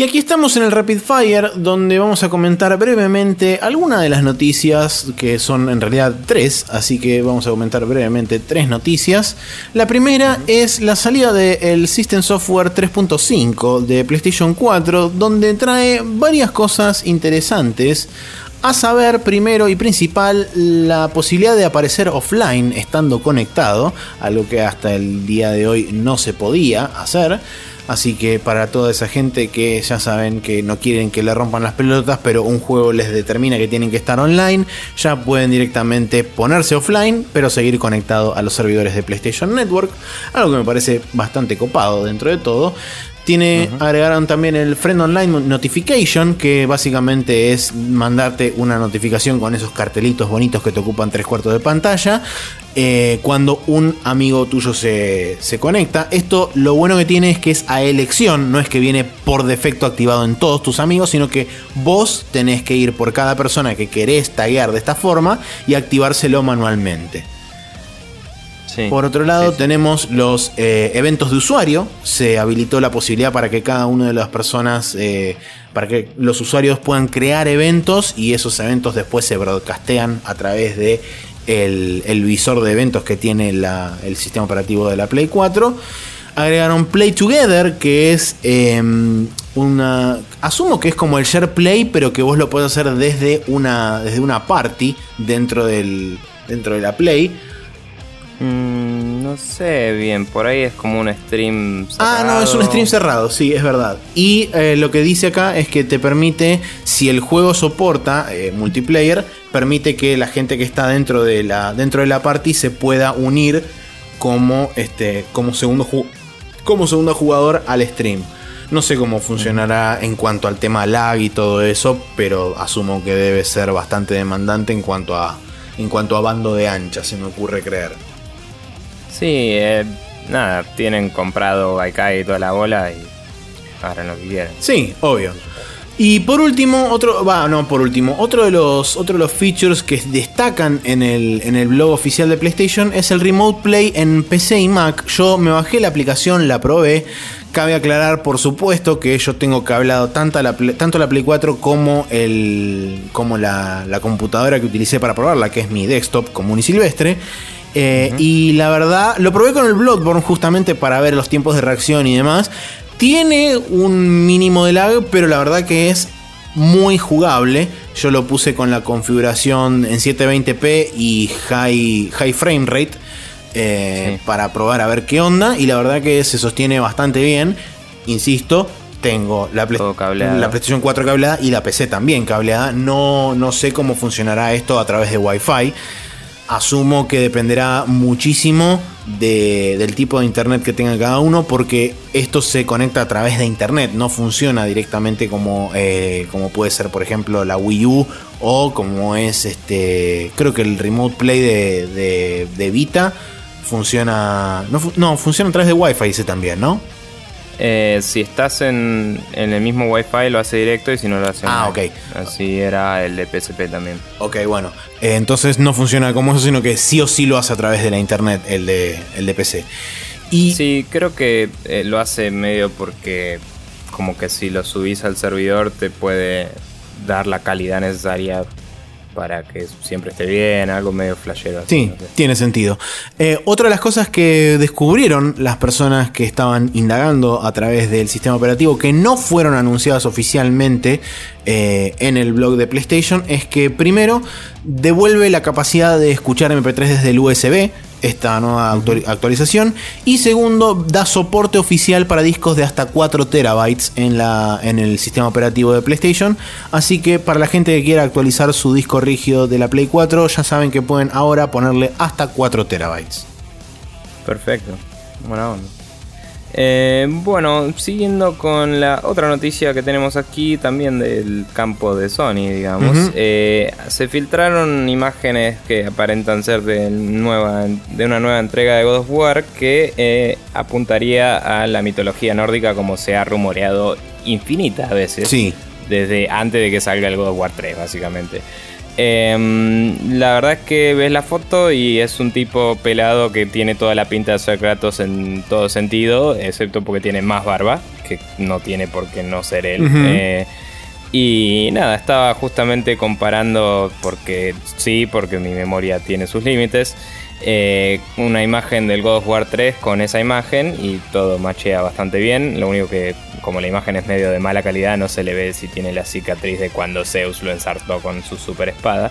Y aquí estamos en el Rapid Fire, donde vamos a comentar brevemente algunas de las noticias, que son en realidad tres, así que vamos a comentar brevemente tres noticias. La primera es la salida del System Software 3.5 de PlayStation 4, donde trae varias cosas interesantes. A saber, primero y principal, la posibilidad de aparecer offline estando conectado, algo que hasta el día de hoy no se podía hacer. Así que para toda esa gente que ya saben que no quieren que le rompan las pelotas, pero un juego les determina que tienen que estar online, ya pueden directamente ponerse offline, pero seguir conectado a los servidores de PlayStation Network. Algo que me parece bastante copado dentro de todo. Tiene, agregaron también el Friend Online Notification, que básicamente es mandarte una notificación con esos cartelitos bonitos que te ocupan tres cuartos de pantalla. Eh, cuando un amigo tuyo se, se, conecta. Esto lo bueno que tiene es que es a elección, no es que viene por defecto activado en todos tus amigos, sino que vos tenés que ir por cada persona que querés taguear de esta forma y activárselo manualmente. Por otro lado, tenemos los eh, eventos de usuario. Se habilitó la posibilidad para que cada una de las personas, eh, para que los usuarios puedan crear eventos y esos eventos después se broadcastean a través de el, visor de eventos que tiene el sistema operativo de la Play 4. Agregaron Play Together, que es em, una. Asumo que es como el Share Play, pero que vos lo podés hacer desde una, desde una party dentro, del, dentro de la Play.
Mm, no sé bien, por ahí es como un stream
cerrado. Ah, no, es un stream cerrado, sí, es verdad. Y eh, lo que dice acá es que te permite, si el juego soporta eh, multiplayer, permite que la gente que está dentro de la, dentro de la party se pueda unir como, este, como, segundo, como segundo jugador al stream. No sé cómo funcionará en cuanto al tema lag y todo eso, pero asumo que debe ser bastante demandante en cuanto a, en cuanto a bando de ancha, se me ocurre creer.
Sí, eh, nada, tienen comprado Gaikai y toda la bola y ahora que quieren.
Sí, obvio. Y por último, otro, va, no, por último, otro de los, otro de los features que destacan en el, en el blog oficial de PlayStation es el Remote Play en PC y Mac. Yo me bajé la aplicación, la probé. Cabe aclarar, por supuesto, que yo tengo cableado tanto la, tanto la Play 4 como, el, como la, la computadora que utilicé para probarla, que es mi desktop común y silvestre. Eh, y la verdad, lo probé con el Bloodborne justamente para ver los tiempos de reacción y demás. Tiene un mínimo de lag, pero la verdad que es muy jugable. Yo lo puse con la configuración en 720p y high, high frame rate eh, para probar a ver qué onda. Y la verdad que se sostiene bastante bien. Insisto, tengo la, la PlayStation 4 cableada y la PC también cableada. No, no sé cómo funcionará esto a través de Wi-Fi asumo que dependerá muchísimo del tipo de internet que tenga cada uno, porque esto se conecta a través de internet, no funciona directamente como, eh, como puede ser, por ejemplo, la Wii U o como es este. Creo que el Remote Play de, Vita funciona. No, no, funciona a través de Wi-Fi ese también, ¿no?
Eh, si estás en, el mismo Wi-Fi lo hace directo y si no lo hace
Ah, ok.
Así era el de PSP también.
Ok, bueno. Eh, entonces no funciona como eso, sino que sí o sí lo hace a través de la internet, el de, el de PC.
Y... Sí, creo que eh, lo hace medio porque como que si lo subís al servidor te puede dar la calidad necesaria para que siempre esté bien, algo medio flashero.
Sí, tiene sentido. Eh, otra de las cosas que descubrieron las personas que estaban indagando a través del sistema operativo que no fueron anunciadas oficialmente eh, en el blog de PlayStation es que primero devuelve la capacidad de escuchar MP3 desde el USB, esta nueva actualización. Y segundo, da soporte oficial para discos de hasta 4 terabytes en, la, en el sistema operativo de PlayStation. Así que para la gente que quiera actualizar su disco rígido de la Play 4, ya saben que pueden ahora ponerle hasta 4 terabytes.
Perfecto. Buena onda. Eh, bueno, siguiendo con la otra noticia que tenemos aquí, también del campo de Sony, digamos, eh, se filtraron imágenes que aparentan ser de, nueva, de una nueva entrega de God of War que eh, apuntaría a la mitología nórdica como se ha rumoreado infinitas veces.
Sí.
Desde antes de que salga el God of War 3, básicamente. Em, la verdad es que ves la foto y es un tipo pelado que tiene toda la pinta de ser Kratos en todo sentido, excepto porque tiene más barba, que no tiene por qué no ser él. Eh, y nada, estaba justamente comparando, porque sí, porque mi memoria tiene sus límites, eh, una imagen del God of War 3 con esa imagen y todo machea bastante bien. Lo único que, como la imagen es medio de mala calidad, no se le ve si tiene la cicatriz de cuando Zeus lo ensartó con su super espada.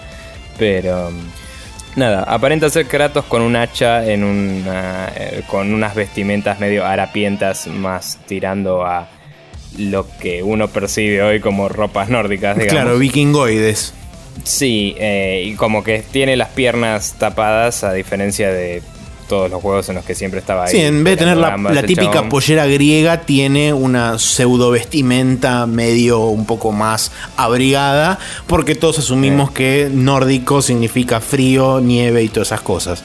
Pero nada, aparenta ser Kratos con un hacha en una, eh, con unas vestimentas medio harapientas, más tirando a lo que uno percibe hoy como ropas nórdicas. Digamos.
Claro, vikingoides.
Sí, eh, y como que tiene las piernas tapadas a diferencia de todos los juegos en los que siempre estaba ahí.
Sí, en vez de tener la, típica pollera griega, tiene una pseudo vestimenta medio un poco más abrigada, porque todos asumimos que nórdico significa frío, nieve y todas esas cosas.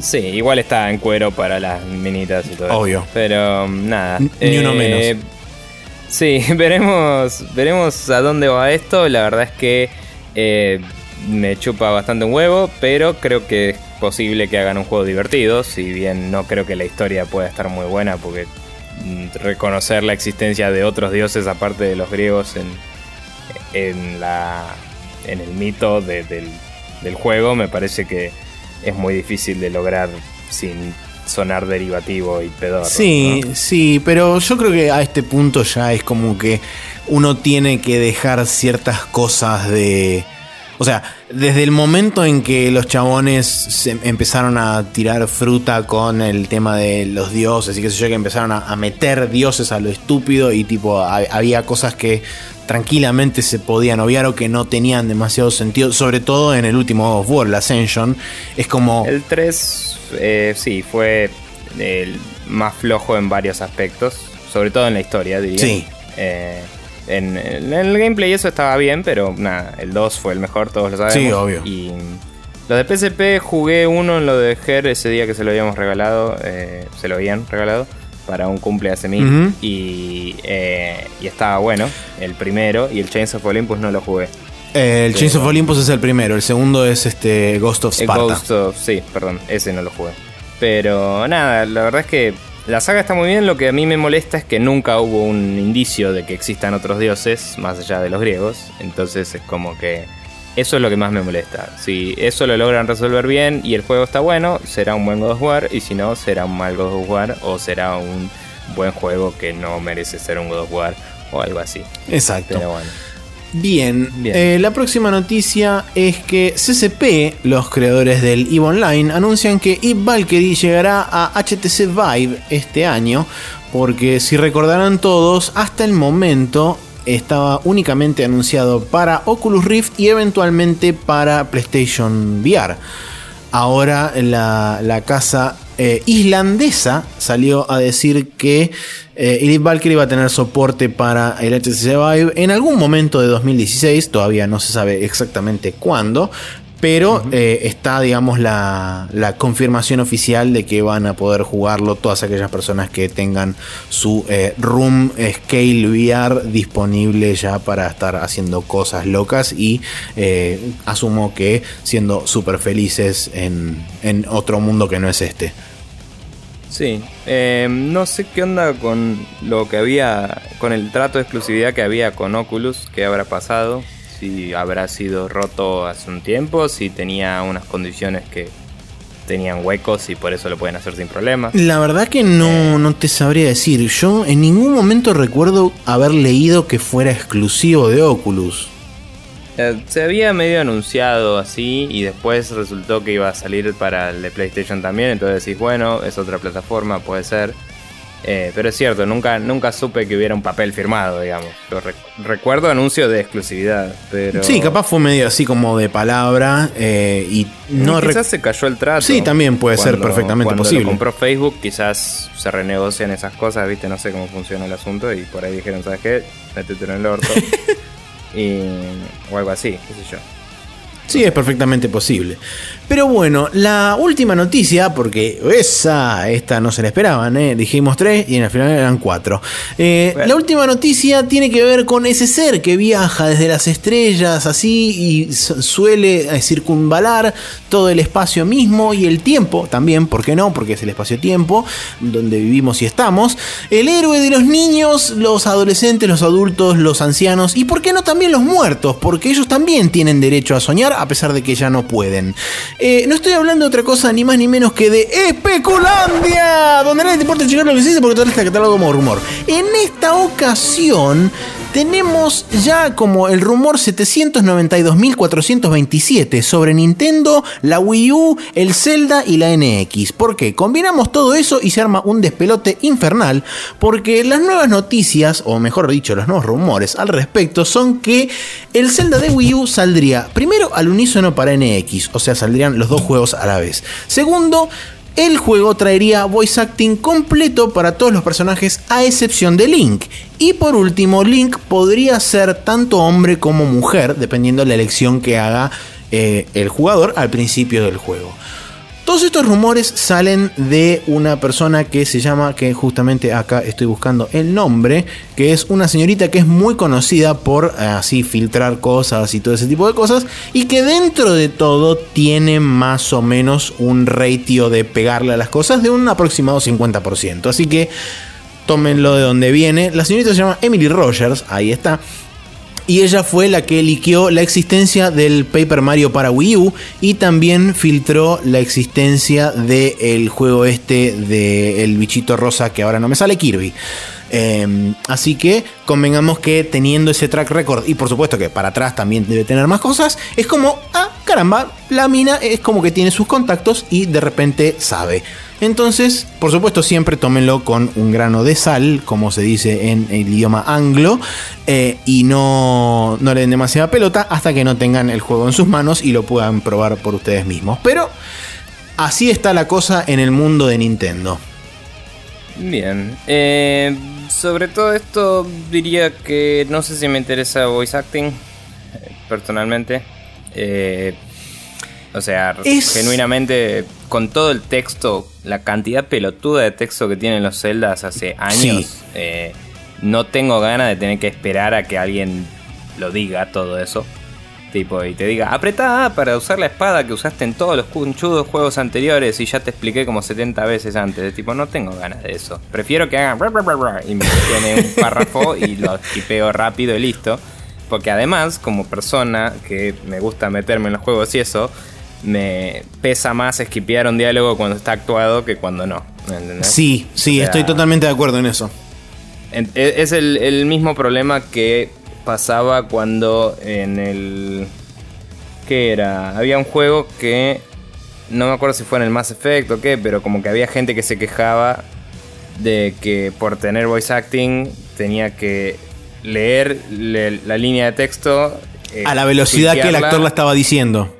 Sí, igual está en cuero para las minitas y todo
Obvio.
Pero nada.
Ni uno menos. Eh,
sí, veremos, veremos a dónde va esto. La verdad es que eh, me chupa bastante un huevo, pero creo que es posible que hagan un juego divertido, si bien no creo que la historia pueda estar muy buena, porque mm, reconocer la existencia de otros dioses aparte de los griegos en, en, la, en el mito del, juego me parece que es muy difícil de lograr sin sonar derivativo y pedor.
Sí, sí, pero yo creo que a este punto ya es como que uno tiene que dejar ciertas cosas de... O sea, desde el momento en que los chabones se empezaron a tirar fruta con el tema de los dioses y qué sé yo, que empezaron a, meter dioses a lo estúpido y tipo había cosas que tranquilamente se podían obviar o que no tenían demasiado sentido, sobre todo en el último of War, la Ascension, es como...
El 3, eh, sí, fue el más flojo en varios aspectos, sobre todo en la historia, diría.
Sí.
Eh, en, el gameplay eso estaba bien, pero nada, el 2 fue el mejor, todos lo sabemos.
Sí, obvio.
Y lo de PSP jugué uno en lo de Her ese día que se lo habíamos regalado, eh, se lo habían regalado para un cumple hace mil y, eh, y estaba bueno, el primero, y el Chains of Olympus no lo jugué.
El Chains of Olympus es el primero, el segundo es este Ghost of Sparta.
Ghost of, sí, perdón, ese no lo jugué. Pero nada, la verdad es que la saga está muy bien, lo que a mí me molesta es que nunca hubo un indicio de que existan otros dioses más allá de los griegos, entonces es como que eso es lo que más me molesta. Si eso lo logran resolver bien y el juego está bueno, será un buen God of War, y si no, será un mal God of War o será un buen juego que no merece ser un God of War o algo así.
Exacto. Pero bueno. Bien, eh, la próxima noticia es que CCP, los creadores del EVE Online, anuncian que EVE Valkyrie llegará a HTC Vive este año, porque si recordarán todos, hasta el momento estaba únicamente anunciado para Oculus Rift y eventualmente para PlayStation VR. Ahora la, casa eh, islandesa salió a decir que eh, Elite Valkyrie va a tener soporte para el HTC Vive en algún momento de 2016, todavía no se sabe exactamente cuándo, Pero eh, está, digamos, la, confirmación oficial de que van a poder jugarlo todas aquellas personas que tengan su eh, Room Scale VR disponible ya para estar haciendo cosas locas y eh, asumo que siendo súper felices en, en otro mundo que no es este.
Sí, no sé qué onda con lo que había, con el trato de exclusividad que había con Oculus, que habrá pasado si habrá sido roto hace un tiempo, si tenía unas condiciones que tenían huecos y por eso lo pueden hacer sin problema.
La verdad que no, eh. no te sabría decir. Yo en ningún momento recuerdo haber leído que fuera exclusivo de Oculus.
Eh, se había medio anunciado así y después resultó que iba a salir para el de PlayStation también, entonces decís, bueno, es otra plataforma, puede ser. Eh, pero es cierto, nunca, nunca supe que hubiera un papel firmado, digamos. recuerdo anuncio de exclusividad, pero...
Sí, capaz fue medio así como de palabra eh, y no...
Quizás se cayó el trato.
Sí, también puede ser perfectamente
cuando
posible.
Lo compró Facebook, quizás se renegocian esas cosas, viste, no sé cómo funciona el asunto y por ahí dijeron, ¿sabes qué? Métete en el orto. y, o algo así, qué sé yo.
Sí, es perfectamente posible. Pero bueno, la última noticia, porque esa, esta no se la esperaban, ¿eh? dijimos tres y en el final eran cuatro. Eh, la última noticia tiene que ver con ese ser que viaja desde las estrellas así y suele eh, circunvalar todo el espacio mismo y el tiempo también, ¿por qué no? Porque es el espacio-tiempo donde vivimos y estamos. El héroe de los niños, los adolescentes, los adultos, los ancianos y, ¿por qué no también los muertos? Porque ellos también tienen derecho a soñar a pesar de que ya no pueden. Eh, no estoy hablando de otra cosa ni más ni menos que de Especulandia, donde nadie te importa checar lo que se dice porque todo está catalogado como rumor. En esta ocasión tenemos ya como el rumor 792.427 sobre Nintendo, la Wii U, el Zelda y la NX. ¿Por qué? Combinamos todo eso y se arma un despelote infernal porque las nuevas noticias, o mejor dicho, los nuevos rumores al respecto son que el Zelda de Wii U saldría primero al unísono para NX, o sea, saldrían los dos juegos a la vez. Segundo, el juego traería voice acting completo para todos los personajes a excepción de Link. Y por último, Link podría ser tanto hombre como mujer, dependiendo de la elección que haga eh, el jugador al principio del juego. Todos estos rumores salen de una persona que se llama, que justamente acá estoy buscando el nombre, que es una señorita que es muy conocida por eh, así filtrar cosas y todo ese tipo de cosas, y que dentro de todo tiene más o menos un ratio de pegarle a las cosas de un aproximado 50%. Así que tómenlo de donde viene. La señorita se llama Emily Rogers, ahí está. Y ella fue la que liqueó la existencia del Paper Mario para Wii U y también filtró la existencia del juego este del bichito rosa que ahora no me sale, Kirby. Em, así que convengamos que teniendo ese track record y por supuesto que para atrás también debe tener más cosas, es como, ah, caramba, la mina es como que tiene sus contactos y de repente sabe. Entonces, por supuesto, siempre tómenlo con un grano de sal, como se dice en el idioma anglo, eh, y no, no le den demasiada pelota hasta que no tengan el juego en sus manos y lo puedan probar por ustedes mismos. Pero así está la cosa en el mundo de Nintendo.
Bien. Eh, sobre todo esto diría que no sé si me interesa voice acting eh, personalmente. O sea, genuinamente con todo el texto, la cantidad pelotuda de texto que tienen los celdas hace años, eh, no tengo ganas de tener que esperar a que alguien lo diga todo eso. Tipo, y te diga, apretá para usar la espada que usaste en todos los cunchudos juegos anteriores y ya te expliqué como 70 veces antes. Tipo, no tengo ganas de eso. Prefiero que hagan y me tiene un párrafo y lo tipeo rápido y listo. Porque además, como persona que me gusta meterme en los juegos y eso, me pesa más esquipear un diálogo cuando está actuado que cuando no.
Sí, sí, estoy totalmente de acuerdo en eso.
E, es el, mismo problema que pasaba cuando en el... ¿Qué era? Había un juego que... No me acuerdo si fue en el Mass Effect o qué, pero como que había gente que se quejaba de que por tener voice acting tenía que leer la línea de texto.
Eh, a la velocidad que el actor la estaba diciendo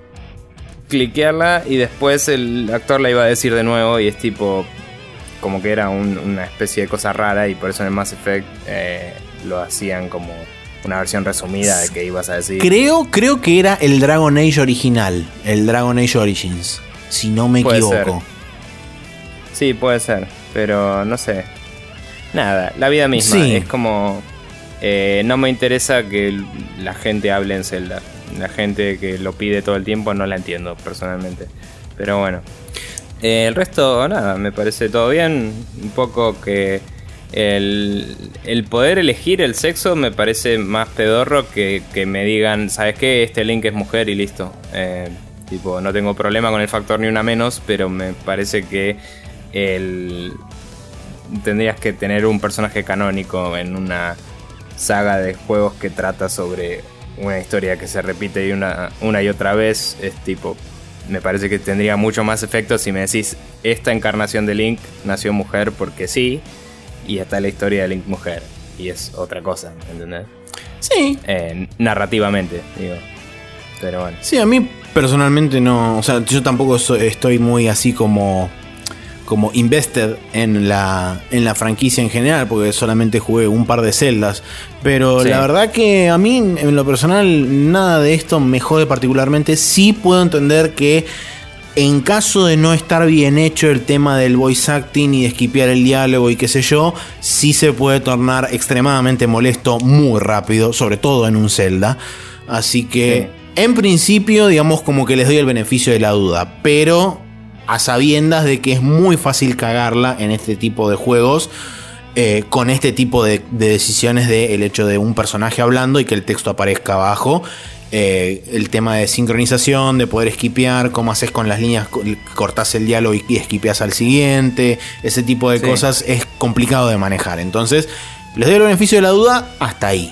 cliquearla y después el actor la iba a decir de nuevo y es tipo como que era una especie de cosa rara y por eso en el Mass Effect eh, lo hacían como una versión resumida de que ibas a decir.
Creo, creo que era el Dragon Age original, el Dragon Age Origins, si no me equivoco.
Sí, puede ser, pero no sé. Nada, la vida misma. Es como. Eh, no me interesa que la gente hable en Zelda. La gente que lo pide todo el tiempo no la entiendo personalmente. Pero bueno. Eh, el resto, nada, me parece todo bien. Un poco que el, poder elegir el sexo me parece más pedorro que, que me digan, ¿sabes qué? Este link es mujer y listo. Eh, tipo, no tengo problema con el factor ni una menos, pero me parece que el, tendrías que tener un personaje canónico en una saga de juegos que trata sobre una historia que se repite y una, una y otra vez. Es tipo, me parece que tendría mucho más efecto si me decís, esta encarnación de Link nació mujer porque sí, y está la historia de Link mujer, y es otra cosa, ¿entendés?
Sí.
Eh, narrativamente, digo. Pero bueno.
Sí, a mí personalmente no, o sea, yo tampoco estoy muy así como como invested en la, en la franquicia en general, porque solamente jugué un par de celdas. Pero la verdad que a mí, en lo personal, nada de esto me jode particularmente. Sí puedo entender que en caso de no estar bien hecho el tema del voice acting y de esquipear el diálogo y qué sé yo, sí se puede tornar extremadamente molesto muy rápido, sobre todo en un Zelda. Así que, en principio, digamos como que les doy el beneficio de la duda, pero a sabiendas de que es muy fácil cagarla en este tipo de juegos. Eh, con este tipo de, decisiones del el hecho de un personaje hablando y que el texto aparezca abajo. Eh, el tema de sincronización, de poder esquipear, cómo haces con las líneas, cortás el diálogo y, esquipeas al siguiente, ese tipo de cosas es complicado de manejar. Entonces, les doy el beneficio de la duda hasta ahí.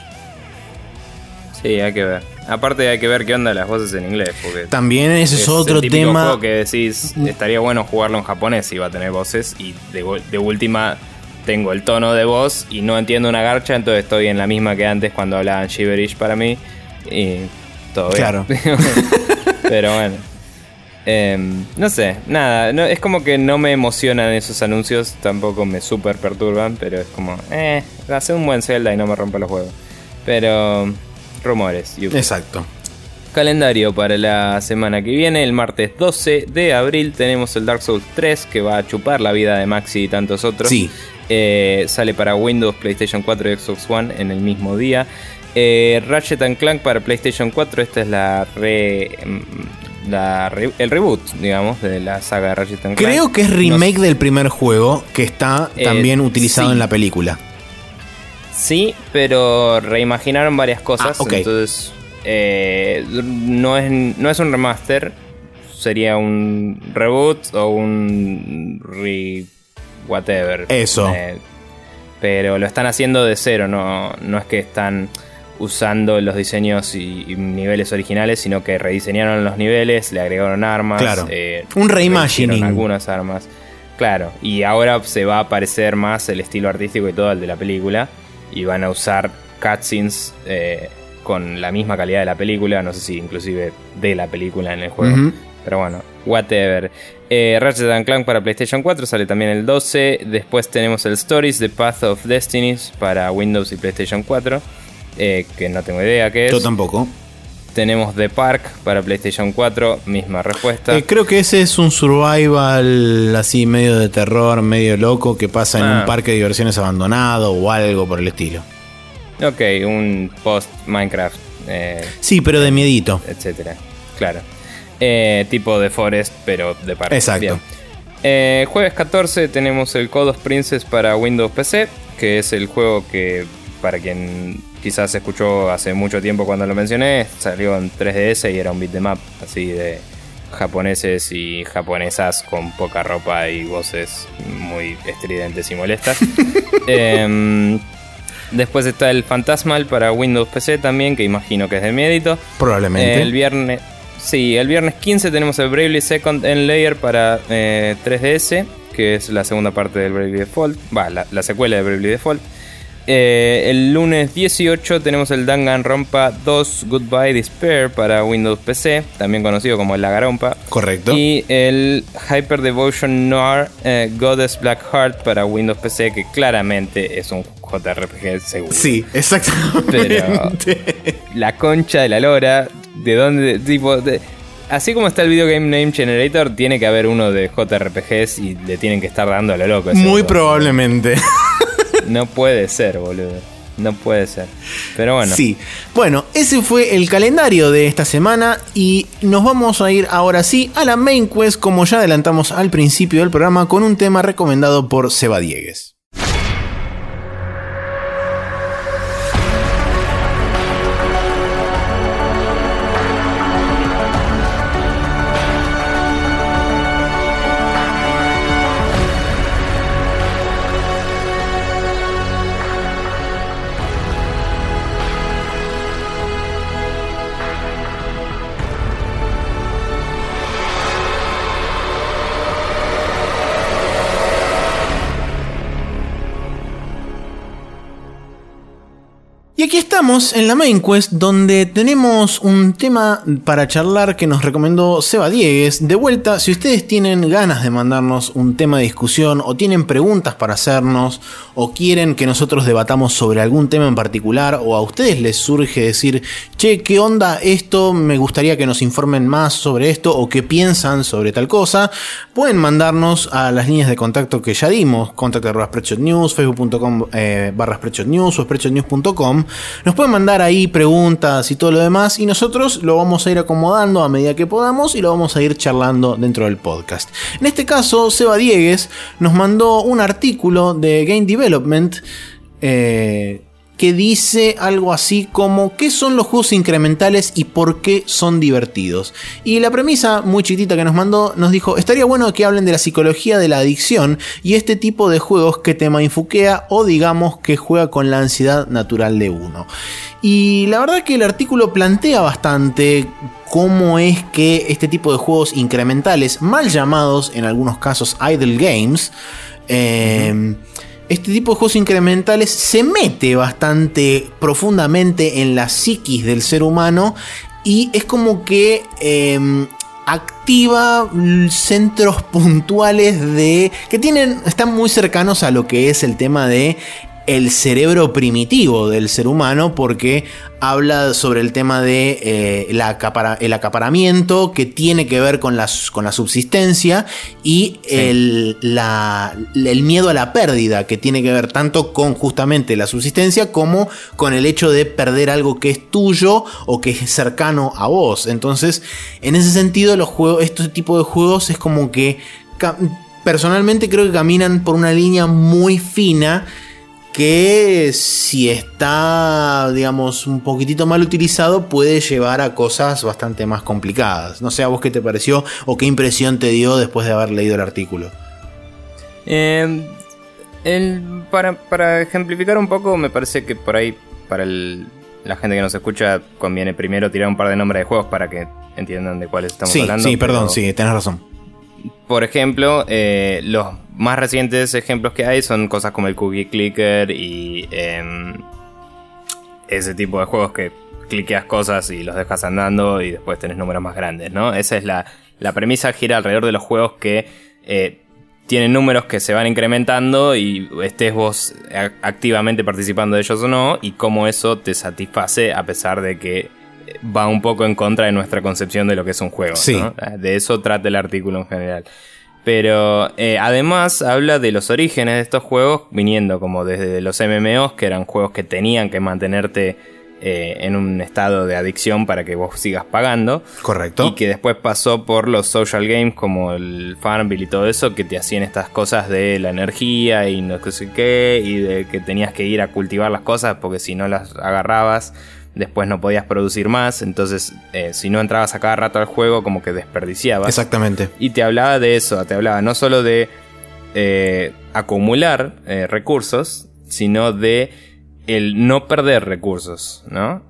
Sí, hay que ver. Aparte hay que ver qué onda las voces en inglés. Porque
También ese es, otro el tema. Juego
que decís, estaría bueno jugarlo en japonés y va a tener voces. Y de, última tengo el tono de voz y no entiendo una garcha, entonces estoy en la misma que antes cuando hablaban Shiverish para mí. Y todo bien. Claro. Pero bueno. Em, no sé, nada, no, es como que no me emocionan esos anuncios, tampoco me super perturban, pero es como, eh, hace un buen Zelda y no me rompe los juegos. Pero rumores.
Exacto.
Calendario para la semana que viene, el martes 12 de abril tenemos el Dark Souls 3 que va a chupar la vida de Maxi y tantos otros.
Sí.
Eh, sale para Windows, PlayStation 4 y Xbox One en el mismo día. Eh, Ratchet and Clank para PlayStation 4, esta es la re, mm, el reboot, digamos, de la saga de Ratchet and Clank.
Creo que es remake del primer juego que está eh, también utilizado en la película.
Sí, pero reimaginaron varias cosas. Ah, entonces, eh, no, es, no es un remaster. Sería un reboot o un re. whatever.
Eso.
Eh, pero lo están haciendo de cero, no, no es que están usando los diseños y, niveles originales, sino que rediseñaron los niveles, le agregaron armas.
Claro. Eh, un reimagining.
Algunas armas. Claro, y ahora se va a aparecer más el estilo artístico y todo al de la película y van a usar cutscenes eh, con la misma calidad de la película, no sé si inclusive de la película en el juego. Pero bueno, whatever. Eh, Ratchet Clank para PlayStation 4 sale también el 12. Después tenemos el Stories, The Path of Destinies para Windows y PlayStation 4. Eh, que no tengo idea qué es.
Yo tampoco.
Tenemos The Park para PlayStation 4, misma respuesta.
Eh, creo que ese es un survival así medio de terror, medio loco, que pasa en un ah. parque de diversiones abandonado o algo por el estilo.
Ok, un post Minecraft.
Eh, sí, pero de miedito.
Etcétera. Claro. Eh, tipo de Forest, pero de parque.
Exacto.
jueves 14 tenemos el Code of Princess para Windows PC, que es el juego que, para quien quizás se escuchó hace mucho tiempo cuando lo mencioné, salió en 3DS y era un beat'em up así de japoneses y japonesas con poca ropa y voces muy estridentes y molestas. Em, después está el Fantasmal para Windows PC también, que imagino que es de miedito.
Probablemente.
el viernes. Sí, el viernes 15 tenemos el Bravely Second End Layer para 3DS, eh, que es la segunda parte del Bravely Default. Va, la secuela de Bravely Default. Eh, el lunes 18 tenemos el Danganronpa 2 Goodbye Despair para Windows PC, también conocido como el Lagarompa.
Correcto.
Y el Hyper Devotion Noir eh, Goddess Black Heart para Windows PC, que claramente es un JRPG seguro.
Sí, exactamente.
Pero la concha de la lora, de dónde, tipo, así como está el Video Game Name Generator, tiene que haber uno de JRPGs y le tienen que estar dando a lo loco.
Muy probablemente.
No puede ser, boludo. No puede ser. Pero bueno.
Sí. Bueno, ese fue el calendario de esta semana y nos vamos a ir ahora sí a la main quest como ya adelantamos al principio del programa con un tema recomendado por Seba Diegues. Y aquí estamos en la main quest donde tenemos un tema para charlar que nos recomendó Seba Diegues. De vuelta, si ustedes tienen ganas de mandarnos un tema de discusión o tienen preguntas para hacernos o quieren que nosotros debatamos sobre algún tema en particular o a ustedes les surge decir, che, ¿qué onda esto? Me gustaría que nos informen más sobre esto o qué piensan sobre tal cosa, pueden mandarnos a las líneas de contacto que ya dimos, contacto News, facebook.com eh, barra News o spreadshotnews.com nos pueden mandar ahí preguntas y todo lo demás y nosotros lo vamos a ir acomodando a medida que podamos y lo vamos a ir charlando dentro del podcast. En este caso, Seba Diegues nos mandó un artículo de Game Development. Eh, que dice algo así como qué son los juegos incrementales y por qué son divertidos. Y la premisa muy chiquitita que nos mandó nos dijo, estaría bueno que hablen de la psicología de la adicción y este tipo de juegos que te mainfuquea o digamos que juega con la ansiedad natural de uno. Y la verdad que el artículo plantea bastante cómo es que este tipo de juegos incrementales, mal llamados en algunos casos idle games, eh, este tipo de juegos incrementales se mete bastante profundamente en la psiquis del ser humano y es como que em, activa centros puntuales de que tienen están muy cercanos a lo que es el tema de el cerebro primitivo del ser humano porque habla sobre el tema de eh, el acaparamiento que tiene que ver con la, con la subsistencia y el, el, miedo a la pérdida que tiene que ver tanto con justamente la subsistencia como con el hecho de perder algo que es tuyo o que es cercano a vos. Entonces, en ese sentido, los juegos, este tipo de juegos es como que personalmente creo que caminan por una línea muy fina que si está, digamos, un poquitito mal utilizado puede llevar a cosas bastante más complicadas. No sé a vos qué te pareció o qué impresión te dio después de haber leído el artículo.
Em, para, ejemplificar un poco, me parece que por ahí, para la gente que nos escucha, conviene primero tirar un par de nombres de juegos para que entiendan de cuáles estamos hablando.
Sí, perdón, sí, tenés razón.
Por ejemplo, eh, los más recientes ejemplos que hay son cosas como el Cookie Clicker y em, ese tipo de juegos que cliqueas cosas y los dejas andando y después tenés números más grandes, ¿no? Esa es la, la premisa, gira alrededor de los juegos que eh, tienen números que se van incrementando y estés vos activamente participando de ellos o no y cómo eso te satisface a pesar de que va un poco en contra de nuestra concepción de lo que es un juego. De eso trata el artículo en general. Pero eh, además habla de los orígenes de estos juegos, viniendo como desde los MMOs, que eran juegos que tenían que mantenerte eh, en un estado de adicción para que vos sigas pagando.
Correcto.
Y que después pasó por los social games como el Farmville y todo eso, que te hacían estas cosas de la energía y no sé qué, y de que tenías que ir a cultivar las cosas porque si no las agarrabas después no podías producir más, entonces eh, si no entrabas a cada rato al juego como que desperdiciabas.
Exactamente.
Y te hablaba de eso, te hablaba no solo de eh, acumular eh, recursos, sino de el no perder recursos, ¿no?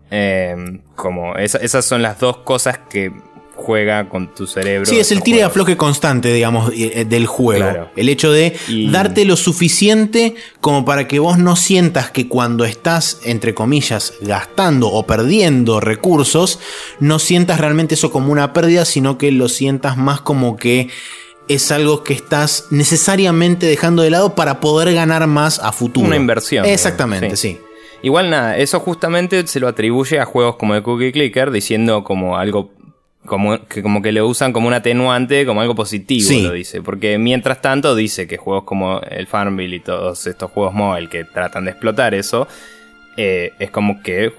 como esas son las dos cosas que juega con tu cerebro.
Sí, es el tire y afloje constante, digamos, eh, del juego. El hecho de darte lo suficiente como para que vos no sientas que cuando estás, entre comillas, gastando o perdiendo recursos, no sientas realmente eso como una pérdida, sino que lo sientas más como que es algo que estás necesariamente dejando de lado para poder ganar más a futuro.
Una inversión.
Exactamente, sí.
Igual nada, eso justamente se lo atribuye a juegos como el Cookie Clicker, diciendo como algo como que, como que lo usan como un atenuante, como algo positivo, lo dice. Porque mientras tanto dice que juegos como el Farmville y todos estos juegos móvil que tratan de explotar eso, eh, es como que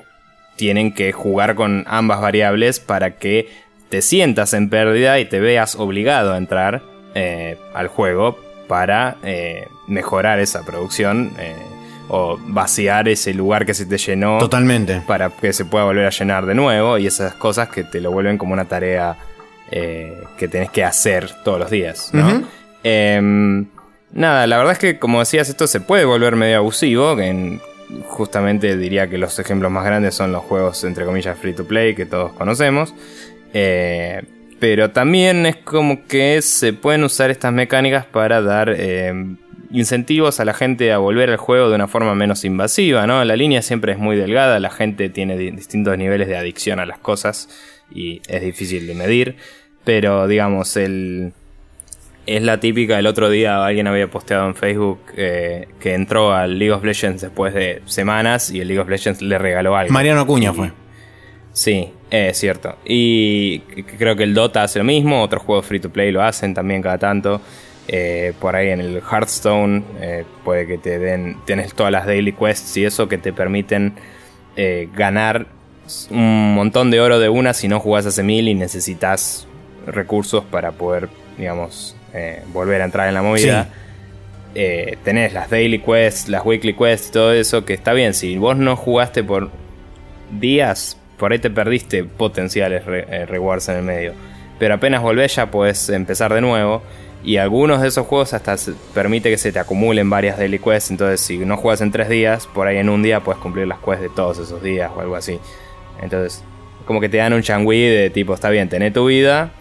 tienen que jugar con ambas variables para que te sientas en pérdida y te veas obligado a entrar eh, al juego para eh, mejorar esa producción o vaciar ese lugar que se te llenó.
Totalmente.
Para que se pueda volver a llenar de nuevo y esas cosas que te lo vuelven como una tarea eh, que tenés que hacer todos los días, em, nada, la verdad es que como decías, esto se puede volver medio abusivo. justamente diría que los ejemplos más grandes son los juegos, entre comillas, free to play que todos conocemos. Eh, pero también es como que se pueden usar estas mecánicas para dar em, incentivos a la gente a volver al juego de una forma menos invasiva, ¿no? La línea siempre es muy delgada, la gente tiene distintos niveles de adicción a las cosas y es difícil de medir, pero digamos, el... Es la típica, el otro día alguien había posteado en Facebook eh, que entró al League of Legends después de semanas y el League of Legends le regaló algo.
Mariano Acuña fue.
Sí, es cierto. Y creo que el Dota hace lo mismo, otros juegos free to play lo hacen también cada tanto. Eh, por ahí en el Hearthstone eh, puede que te den, tienes todas las daily quests y eso que te permiten eh, ganar un montón de oro de una si no jugás hace mil y necesitas recursos para poder, digamos, volver a entrar en la movida. tenés las daily quests, las weekly quests, todo eso que está bien. Si vos no jugaste por días, por ahí te perdiste potenciales rewards en el medio. Pero apenas volvés ya puedes empezar de nuevo. Y algunos de esos juegos hasta permite que se te acumulen varias daily quests. Entonces, si no juegas en tres días, por ahí en un día puedes cumplir las quests de todos esos días o algo así. Entonces, como que te dan un changui de tipo, está bien, tené tu vida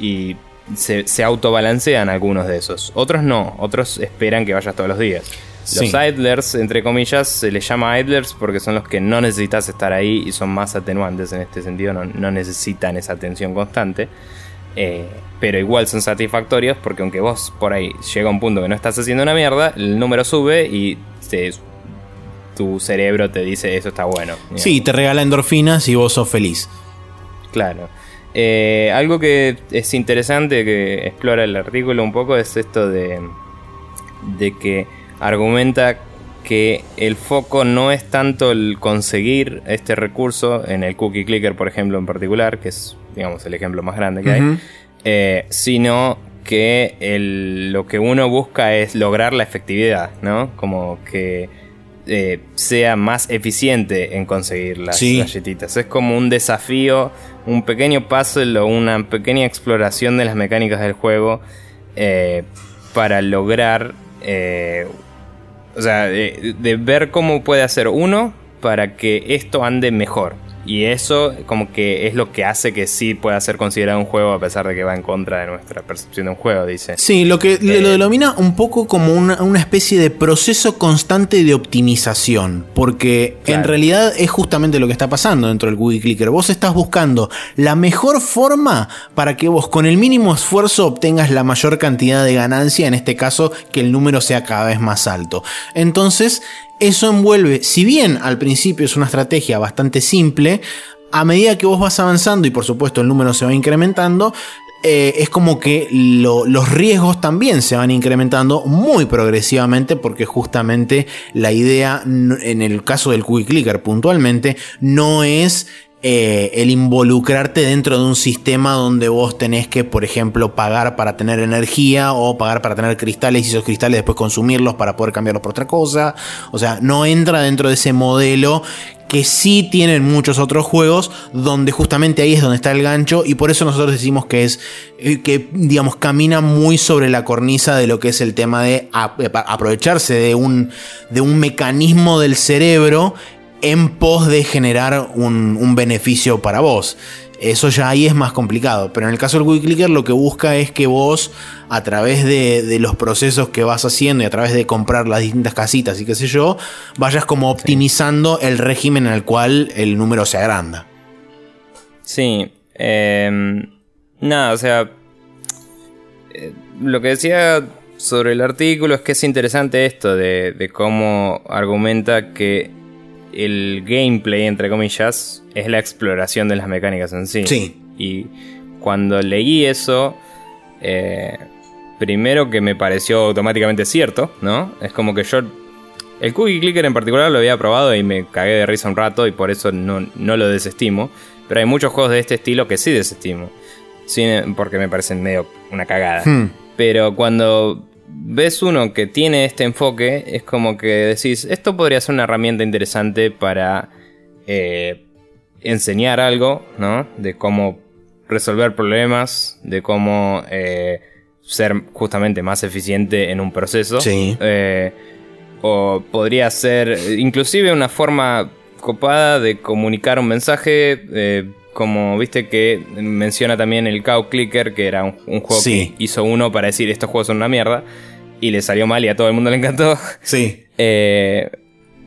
y se, se autobalancean algunos de esos. Otros no, otros esperan que vayas todos los días. Los idlers, entre comillas, se les llama idlers porque son los que no necesitas estar ahí y son más atenuantes en este sentido, no, no necesitan esa atención constante. Eh, pero igual son satisfactorios porque aunque vos por ahí llega un punto que no estás haciendo una mierda, el número sube y tu cerebro te dice eso está bueno.
Sí, te regala endorfinas y vos sos feliz.
Claro. Eh, algo que es interesante que explora el artículo un poco es esto de, de que argumenta que el foco no es tanto el conseguir este recurso en el cookie clicker, por ejemplo, en particular, que es, digamos, el ejemplo más grande que hay, eh, sino que lo que uno busca es lograr la efectividad, ¿no? Como que eh, sea más eficiente en conseguir las galletitas. Es como un desafío, un pequeño puzzle o una pequeña exploración de las mecánicas del juego eh, para lograr o sea, de, ver cómo puede hacer uno para que esto ande mejor. Y eso como que es lo que hace que sí pueda ser considerado un juego a pesar de que va en contra de nuestra percepción de un juego, dice.
Sí, lo que lo eh, denomina un poco como una, especie de proceso constante de optimización, porque en realidad es justamente lo que está pasando dentro del Google Clicker. Vos estás buscando la mejor forma para que vos con el mínimo esfuerzo obtengas la mayor cantidad de ganancia, en este caso que el número sea cada vez más alto. Entonces, eso envuelve, si bien al principio es una estrategia bastante simple, a medida que vos vas avanzando y por supuesto el número se va incrementando, eh, es como que los riesgos también se van incrementando muy progresivamente porque justamente la idea en el caso del Quick Clicker puntualmente no es eh, el involucrarte dentro de un sistema donde vos tenés que, por ejemplo, pagar para tener energía o pagar para tener cristales y esos cristales después consumirlos para poder cambiarlos por otra cosa. O sea, no entra dentro de ese modelo que sí tienen muchos otros juegos donde justamente ahí es donde está el gancho y por eso nosotros decimos que es eh, que digamos camina muy sobre la cornisa de lo que es el tema de aprovecharse de un de un mecanismo del cerebro en pos de generar un, beneficio para vos. Eso ya ahí es más complicado. Pero en el caso del Quick Clicker lo que busca es que vos, a través de, los procesos que vas haciendo y a través de comprar las distintas casitas y qué sé yo, vayas como optimizando el régimen en el cual el número se agranda.
Sí. Em, nada, o sea. Eh, lo que decía sobre el artículo es que es interesante esto de, cómo argumenta que el gameplay, entre comillas, es la exploración de las mecánicas en sí.
Sí.
Y cuando leí eso, eh, primero que me pareció automáticamente cierto, ¿no? Es como que yo... El Cookie Clicker en particular lo había probado y me cagué de risa un rato y por eso no, no lo desestimo. Pero hay muchos juegos de este estilo que sí desestimo. porque me parecen medio una cagada. Hmm. Pero cuando ves uno que tiene este enfoque, es como que decís, esto podría ser una herramienta interesante para eh, enseñar algo, ¿no? De cómo resolver problemas, de cómo eh, ser justamente más eficiente en un proceso.
Sí.
Eh, o podría ser inclusive una forma copada de comunicar un mensaje como viste que menciona también el Cow Clicker, que era un, juego que hizo uno para decir estos juegos son una mierda. Y le salió mal y a todo el mundo le encantó.
Sí.
Eh,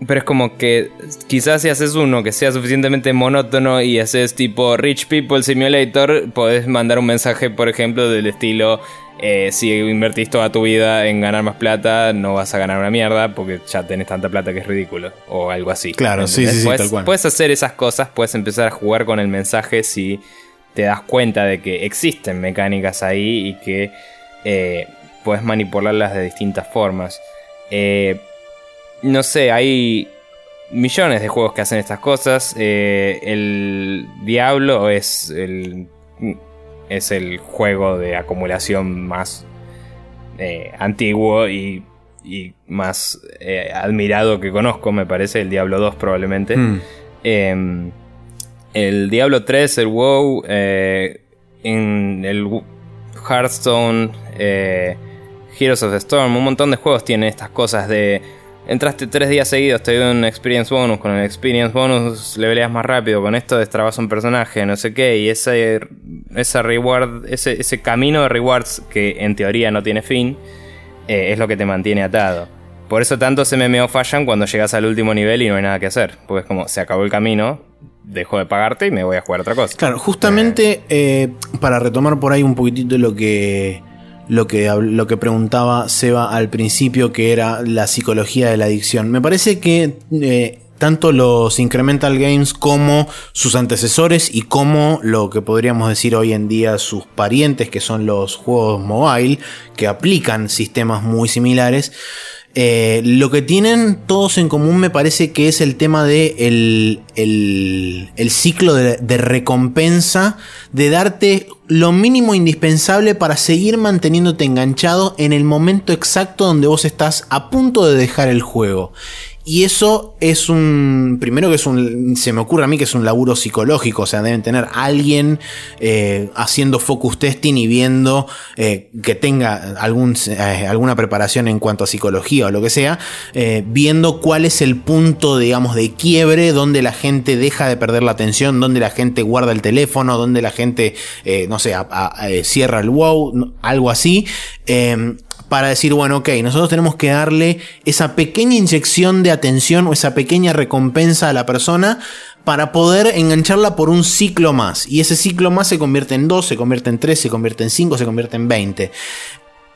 pero es como que quizás si haces uno que sea suficientemente monótono y haces tipo Rich People Simulator, podés mandar un mensaje, por ejemplo, del estilo eh, si invertís toda tu vida en ganar más plata, no vas a ganar una mierda porque ya tenés tanta plata que es ridículo. O algo así.
Claro, sí, sí, sí,
tal cual. Puedes hacer esas cosas, puedes empezar a jugar con el mensaje si te das cuenta de que existen mecánicas ahí y que eh, puedes manipularlas de distintas formas. Eh, no sé, hay millones de juegos que hacen estas cosas. el Diablo es el es el juego de acumulación más eh, antiguo y, más eh, admirado que conozco, me parece, el Diablo 2 probablemente. Hmm. Em, el Diablo 3, el WoW, eh, en el Hearthstone, Heroes of the Storm, un montón de juegos tienen estas cosas de entraste tres días seguidos, te dio un experience bonus, con el experience bonus leveleas más rápido, con esto destrabas un personaje, no sé qué, y ese, ese reward, ese, ese camino de rewards que en teoría no tiene fin, eh, es lo que te mantiene atado. Por eso tantos MMO fallan cuando llegas al último nivel y no hay nada que hacer, porque es como, se acabó el camino, dejo de pagarte y me voy a jugar otra cosa.
Claro, justamente eh, para retomar por ahí un poquitito lo que lo que, lo que preguntaba Seba al principio, que era la psicología de la adicción. Me parece que eh, tanto los Incremental Games como sus antecesores y como lo que podríamos decir hoy en día sus parientes, que son los juegos mobile, que aplican sistemas muy similares, eh, lo que tienen todos en común me parece que es el tema de el, el, ciclo de, de, recompensa, de darte lo mínimo indispensable para seguir manteniéndote enganchado en el momento exacto donde vos estás a punto de dejar el juego. Y eso es un. Primero que es un. Se me ocurre a mí que es un laburo psicológico. O sea, deben tener alguien eh, haciendo focus testing y viendo eh, que tenga algún, eh, alguna preparación en cuanto a psicología o lo que sea. viendo cuál es el punto, digamos, de quiebre donde la gente deja de perder la atención, donde la gente guarda el teléfono, donde la gente, no sé, cierra el wow, algo así para decir, bueno, ok, nosotros tenemos que darle esa pequeña inyección de atención o esa pequeña recompensa a la persona para poder engancharla por un ciclo más. Y ese ciclo más se convierte en 2, se convierte en 3, se convierte en 5, se convierte en 20.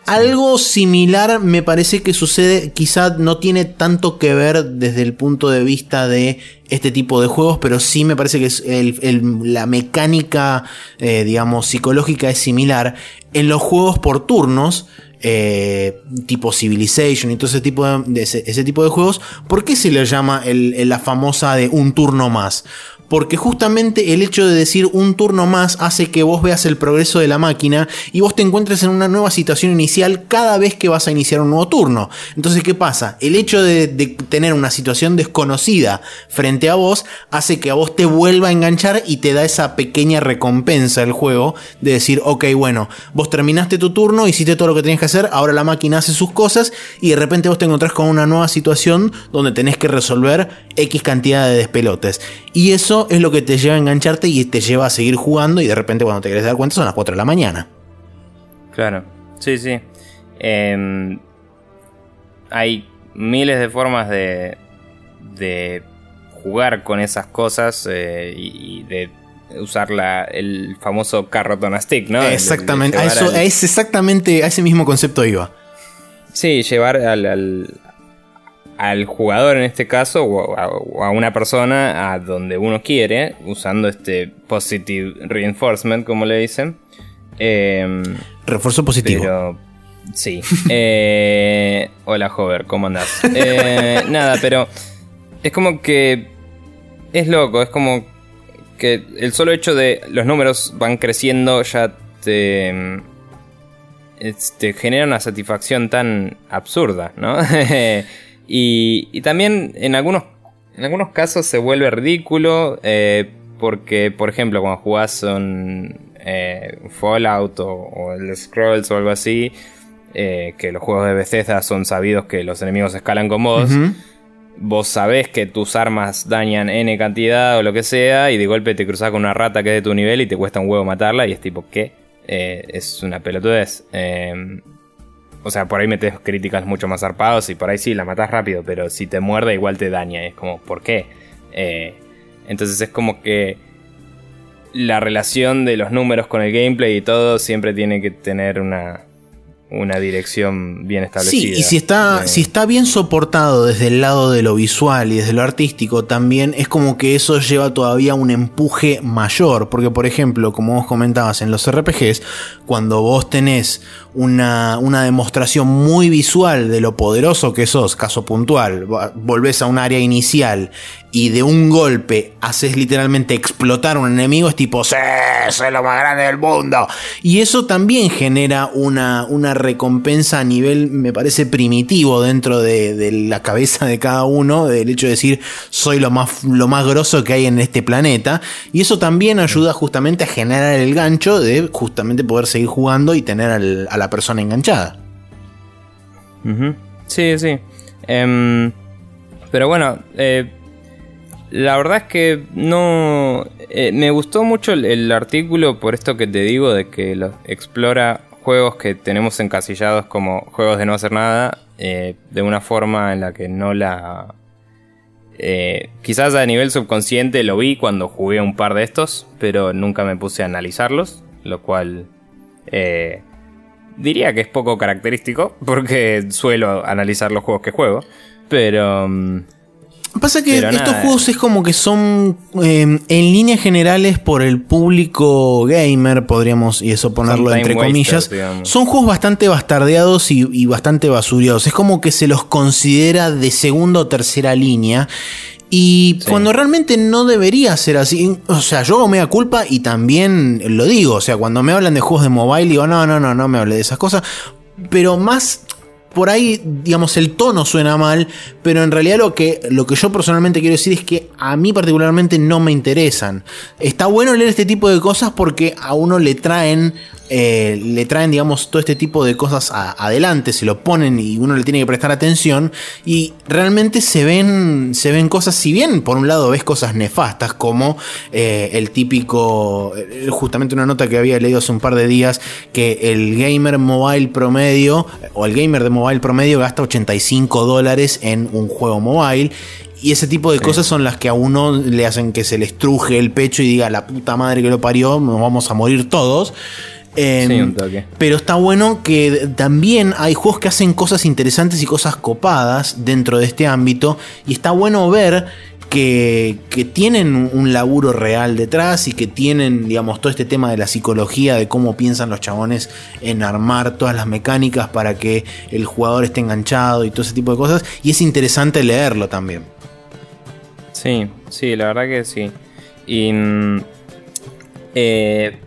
Algo similar me parece que sucede, quizá no tiene tanto que ver desde el punto de vista de este tipo de juegos, pero sí me parece que es la mecánica, eh, digamos, psicológica es similar. En los juegos por turnos, eh, tipo Civilization y todo ese tipo de, ese, tipo de juegos, ¿por qué se le llama la famosa de un turno más? Porque justamente el hecho de decir un turno más hace que vos veas el progreso de la máquina y vos te encuentres en una nueva situación inicial cada vez que vas a iniciar un nuevo turno. Entonces, ¿qué pasa? El hecho de, tener una situación desconocida frente a vos hace que a vos te vuelva a enganchar y te da esa pequeña recompensa del juego de decir, ok, bueno, vos terminaste tu turno, hiciste todo lo que tenías que hacer, ahora la máquina hace sus cosas y de repente vos te encontrás con una nueva situación donde tenés que resolver X cantidad de despelotes. Y eso es lo que te lleva a engancharte y te lleva a seguir jugando y de repente cuando te quieres dar cuenta son las 4 de la mañana.
Claro, sí, sí. Em, hay miles de formas de, de jugar con esas cosas eh, y, de usar la, el famoso carrotón stick, ¿no?
Exactamente, a eso, es exactamente a ese mismo concepto iba.
Sí, llevar al, al, jugador en este caso, o a, una persona a donde uno quiere, usando este positive reinforcement, como le dicen.
Em, Refuerzo positivo.
Pero, sí. Eh, hola, Hover, ¿cómo andás? Eh, nada, pero es como que es loco, es como que el solo hecho de los números van creciendo ya te, te genera una satisfacción tan absurda, ¿no? y, también en algunos, en algunos casos se vuelve ridículo eh, porque, por ejemplo, cuando jugás un eh, Fallout o, el Scrolls o algo así, eh, que los juegos de Bethesda son sabidos que los enemigos escalan con vos vos sabés que tus armas dañan N cantidad o lo que sea, y de golpe te cruzas con una rata que es de tu nivel y te cuesta un huevo matarla, y es tipo, ¿qué? Eh, es una pelotudez. Eh, o sea, por ahí metes críticas mucho más zarpados y por ahí sí la matas rápido, pero si te muerde igual te daña. Y es como, ¿por qué? Eh, entonces es como que la relación de los números con el gameplay y todo siempre tiene que tener una, una dirección bien establecida.
Sí, y si está, si está bien soportado desde el lado de lo visual y desde lo artístico, también es como que eso lleva todavía un empuje mayor. Porque, por ejemplo, como vos comentabas en los RPGs, cuando vos tenés una, una demostración muy visual de lo poderoso que sos, caso puntual, volvés a un área inicial y de un golpe haces literalmente explotar un enemigo, es tipo, ¡Sí! Soy lo más grande del mundo. Y eso también genera una, una recompensa a nivel, me parece, primitivo dentro de, la cabeza de cada uno, del hecho de decir, soy lo más, lo más grosso que hay en este planeta. Y eso también ayuda justamente a generar el gancho de justamente poder seguir jugando y tener a la persona enganchada.
Sí, sí. Em, pero bueno, eh, la verdad es que no. Eh, me gustó mucho el, artículo por esto que te digo de que lo, explora juegos que tenemos encasillados como juegos de no hacer nada eh, de una forma en la que no la. Eh, quizás a nivel subconsciente lo vi cuando jugué un par de estos, pero nunca me puse a analizarlos, lo cual diría que es poco característico porque suelo analizar los juegos que juego, pero. Mm,
Pasa que estos juegos es como que son eh, en líneas generales por el público gamer, podríamos, y eso ponerlo entre comillas, son juegos bastante bastardeados y, bastante basuriados. Es como que se los considera de segunda o tercera línea. Y cuando realmente no debería ser así, o sea, yo me da culpa y también lo digo, o sea, cuando me hablan de juegos de mobile digo, no, no, no, no me hable de esas cosas, pero más por ahí, digamos, el tono suena mal, pero en realidad lo que, lo que yo personalmente quiero decir es que a mí particularmente no me interesan. Está bueno leer este tipo de cosas porque a uno le traen eh, le traen, digamos, todo este tipo de cosas adelante, se lo ponen y uno le tiene que prestar atención. Y realmente se ven, se ven cosas, si bien por un lado ves cosas nefastas, como eh, el típico, eh, justamente una nota que había leído hace un par de días, que el gamer mobile promedio, o el gamer de mobile promedio gasta 85 dólares en un juego mobile. Y ese tipo de cosas son las que a uno le hacen que se le estruje el pecho y diga la puta madre que lo parió, nos vamos a morir todos. Em, pero está bueno que también hay juegos que hacen cosas interesantes y cosas copadas dentro de este ámbito. Y está bueno ver que, tienen un laburo real detrás y que tienen, digamos, todo este tema de la psicología, de cómo piensan los chabones en armar todas las mecánicas para que el jugador esté enganchado y todo ese tipo de cosas. Y es interesante leerlo también.
Sí, sí, la verdad que sí. Y. Mm, eh,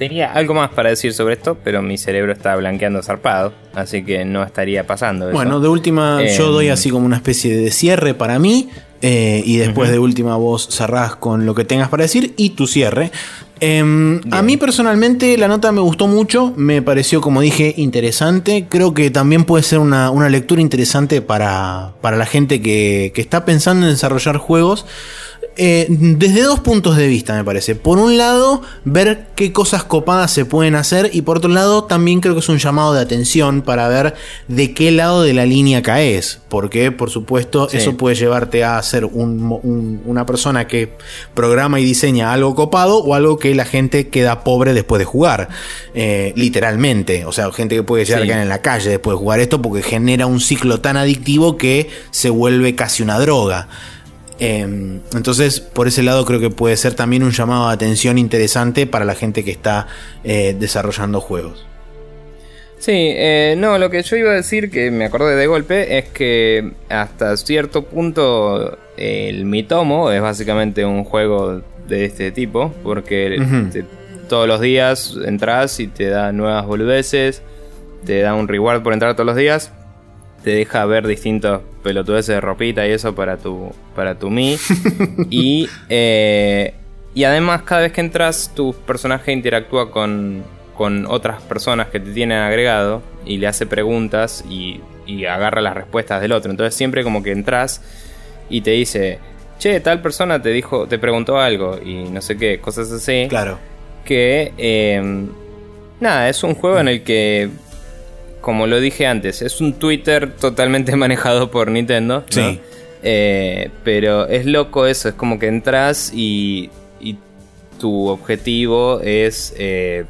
Tenía algo más para decir sobre esto, pero mi cerebro está blanqueando zarpado, así que no estaría pasando. Eso.
Bueno, de última yo doy em, así como una especie de cierre para mí, eh, y después de última vos cerrás con lo que tengas para decir y tu cierre. Em, a mí personalmente la nota me gustó mucho, me pareció como dije interesante, creo que también puede ser una, lectura interesante para, para la gente que, que está pensando en desarrollar juegos eh, desde dos puntos de vista, me parece. Por un lado, ver qué cosas copadas se pueden hacer y por otro lado, también creo que es un llamado de atención para ver de qué lado de la línea caes. Porque, por supuesto, eso puede llevarte a ser una persona que programa y diseña algo copado o algo que la gente queda pobre después de jugar. Eh, literalmente. O sea, gente que puede llegar a quedar en la calle después de jugar esto porque genera un ciclo tan adictivo que se vuelve casi una droga. Em, entonces, por ese lado creo que puede ser también un llamado de atención interesante para la gente que está eh, desarrollando juegos.
Sí, eh, no, lo que yo iba a decir, que me acordé de golpe, es que hasta cierto punto el Mitomo es básicamente un juego de este tipo, porque todos los días entras y te da nuevas boludeces, te da un reward por entrar todos los días, te deja ver distintos pelotudeces de ropita y eso para tu, para tu Mi. y, eh, y además, cada vez que entras, tu personaje interactúa con, con otras personas que te tienen agregado y le hace preguntas y, y agarra las respuestas del otro. Entonces, siempre como que entras y te dice, che, tal persona te dijo, te preguntó algo y no sé qué, cosas así.
Claro.
Que, eh, nada, es un juego en el que como lo dije antes, es un Twitter totalmente manejado por Nintendo. Sí. Eh, pero es loco eso, es como que entras y, y tu objetivo es eh,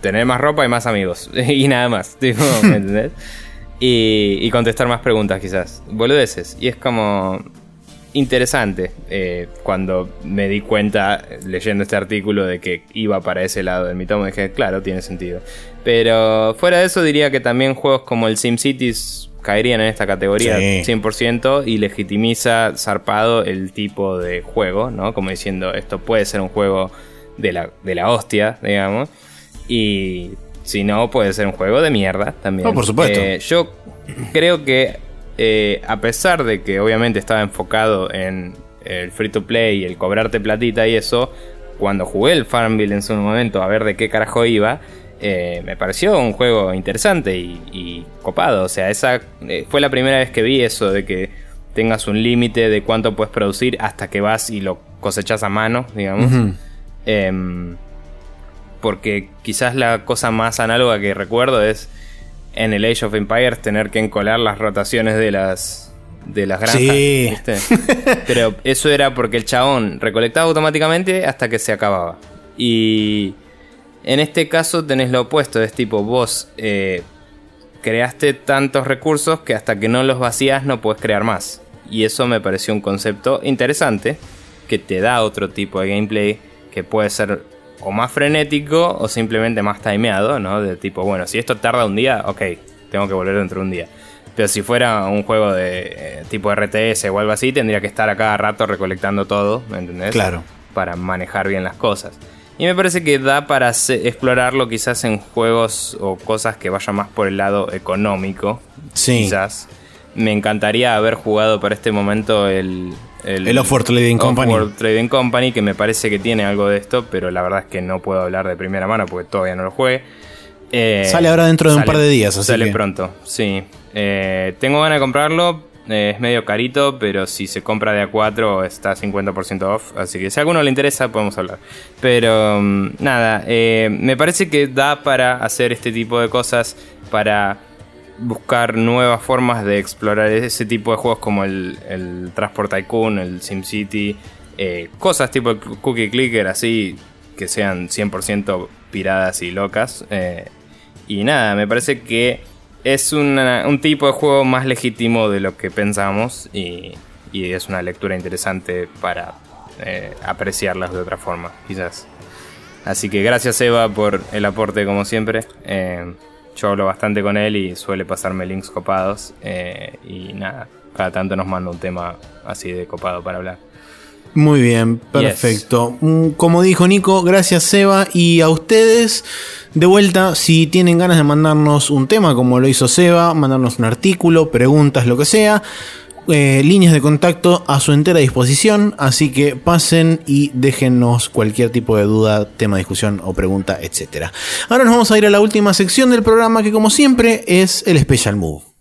tener más ropa y más amigos. y nada más, ¿me entendés? Y, y, contestar más preguntas quizás. Boludeces. Y es como interesante eh, cuando me di cuenta leyendo este artículo de que iba para ese lado del mi tomo. Dije, claro, tiene sentido. Pero fuera de eso diría que también juegos como el SimCities caerían en esta categoría 100% y legitimiza zarpado el tipo de juego, ¿no? Como diciendo, esto puede ser un juego de la, de la hostia, digamos. Y si no, puede ser un juego de mierda también.
No, por supuesto.
Eh, yo creo que eh, a pesar de que obviamente estaba enfocado en el free to play y el cobrarte platita y eso, cuando jugué el Farmville en su momento a ver de qué carajo iba, eh, me pareció un juego interesante y, copado. O sea, esa eh, fue la primera vez que vi eso de que tengas un límite de cuánto puedes producir hasta que vas y lo cosechas a mano, digamos. Em, porque quizás la cosa más análoga que recuerdo es en el Age of Empires tener que encolar las rotaciones de las de las granjas. Sí. Pero eso era porque el chabón recolectaba automáticamente hasta que se acababa. Y en este caso tenés lo opuesto, es tipo vos eh, creaste tantos recursos que hasta que no los vacías no puedes crear más. Y eso me pareció un concepto interesante que te da otro tipo de gameplay que puede ser o más frenético o simplemente más timeado, ¿no? De tipo, bueno, si esto tarda un día, ok, tengo que volver dentro de un día. Pero si fuera un juego de eh, tipo RTS o algo así, tendría que estar a cada rato recolectando todo, ¿me entendés?
Claro.
Para manejar bien las cosas. Y me parece que da para explorarlo quizás en juegos o cosas que vayan más por el lado económico.
Sí.
Quizás. Me encantaría haber jugado para este momento el,
el, el Offworld Trading Company.
Trading Company, que me parece que tiene algo de esto, pero la verdad es que no puedo hablar de primera mano porque todavía no lo juegue.
Eh, sale ahora dentro de un par de días, así
Sale pronto, sí. Eh, tengo ganas de comprarlo. Eh, es medio carito, pero si se compra de A4 está 50% off. Así que si a alguno le interesa, podemos hablar. Pero mm, nada, me parece que da para hacer este tipo de cosas. Para buscar nuevas formas de explorar ese tipo de juegos como el, Transport Tycoon, el SimCity, eh, cosas tipo el Cookie Clicker así que sean 100% piradas y locas. Eh, y nada, me parece que es un tipo de juego más legítimo de lo que pensamos y, es una lectura interesante para eh, apreciarlas de otra forma, quizás. Así que gracias Eva por el aporte como siempre. Yo hablo bastante con él y suele pasarme links copados. Eh, y nada, cada tanto nos manda un tema así de copado para hablar.
Muy bien, perfecto. Mm, como dijo Nico, gracias Seba y a ustedes. De vuelta, si tienen ganas de mandarnos un tema como lo hizo Seba, mandarnos un artículo, preguntas, lo que sea, eh, líneas de contacto a su entera disposición, así que pasen y déjennos cualquier tipo de duda, tema de discusión o pregunta, etc. Ahora nos vamos a ir a la última sección del programa que como siempre es el Special Move.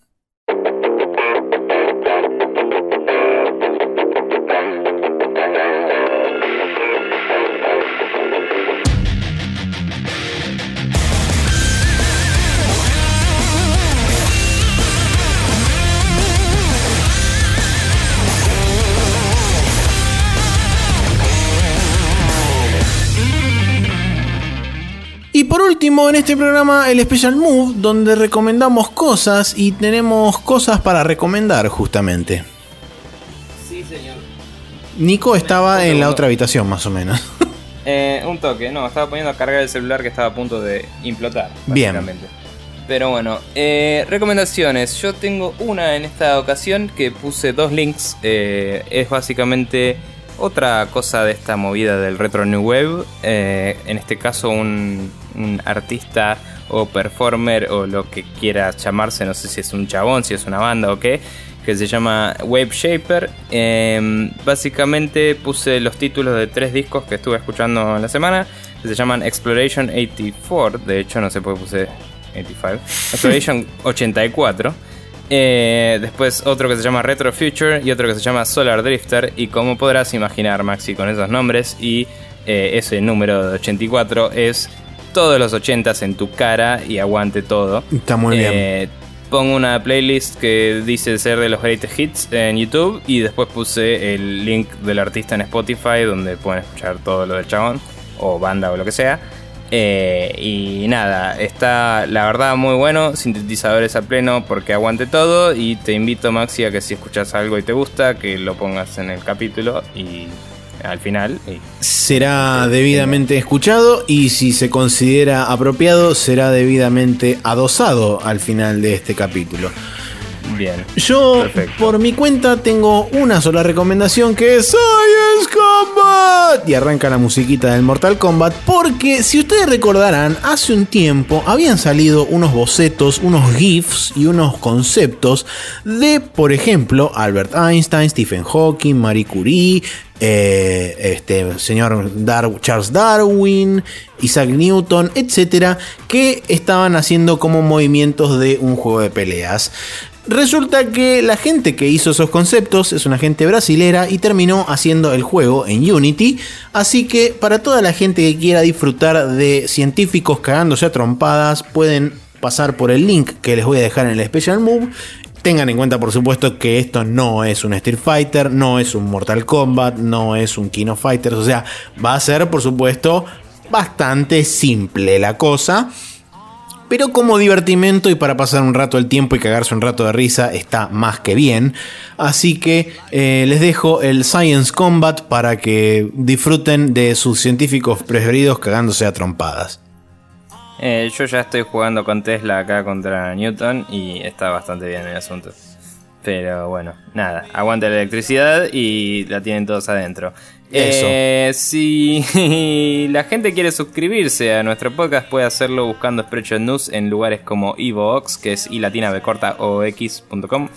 Último, en este programa, el Special Move, donde recomendamos cosas y tenemos cosas para recomendar, justamente.
Sí, señor.
Nico estaba en la otra habitación, más o menos.
Eh, un toque, no, estaba poniendo a cargar el celular que estaba a punto de implotar. Bien. Pero bueno, eh, recomendaciones. Yo tengo una en esta ocasión que puse dos links. Eh, es básicamente otra cosa de esta movida del retro new wave. en este caso un, un, artista o performer o lo que quiera llamarse. No sé si es un chabón, si es una banda o qué que se llama Wave Shaper. Em, básicamente puse los títulos de tres discos que estuve escuchando en la semana, que se llaman Exploration 84, de hecho no sé por qué puse 85, Exploration 84. Eh, después otro que se llama Retro Future y otro que se llama Solar Drifter. Y como podrás imaginar, Maxi, con esos nombres y eh, ese número de 84 es todos los 80s en tu cara y aguante todo.
Está muy bien
eh, pongo una playlist que dice ser de los greatest hits en YouTube y después puse el link del artista en Spotify donde pueden escuchar todo lo del chabón o banda o lo que sea. Eh, y nada, está la verdad muy bueno, sintetizadores a pleno porque aguante todo y te invito Maxi a que si escuchas algo y te gusta que lo pongas en el capítulo y al final.
será debidamente escuchado y si se considera apropiado, será debidamente adosado al final de este capítulo.
Bien.
Yo, por mi cuenta, tengo una sola recomendación que es Science Combat. Y arranca la musiquita del Mortal Kombat. Porque, si ustedes recordarán, hace un tiempo habían salido unos bocetos, unos GIFs y unos conceptos de, por ejemplo, Albert Einstein, Stephen Hawking, Marie Curie, eh, este señor Charles Darwin, Isaac Newton, etcétera, que estaban haciendo como movimientos de un juego de peleas. Resulta que la gente que hizo esos conceptos es una gente brasilera y terminó haciendo el juego en Unity. Así que para toda la gente que quiera disfrutar de científicos cagándose a trompadas, pueden pasar por el link que les voy a dejar en el Special Move. Tengan en cuenta, por supuesto, que esto no es un Street Fighter, no es un Mortal Kombat, no es un King of Fighters. O sea, va a ser, por supuesto, bastante simple la cosa. Pero como divertimento y para pasar un rato el tiempo y cagarse un rato de risa está más que bien. Así que eh, les dejo el Science Combat para que disfruten de sus científicos preferidos cagándose a trompadas.
Eh, yo ya estoy jugando con Tesla acá contra Newton y está bastante bien el asunto. Pero bueno, nada, aguanta la electricidad y la tienen todos adentro. Eh, si la gente quiere suscribirse a nuestro podcast, puede hacerlo buscando Spreadshot News en lugares como Evox, que es i latina b corta o x.com,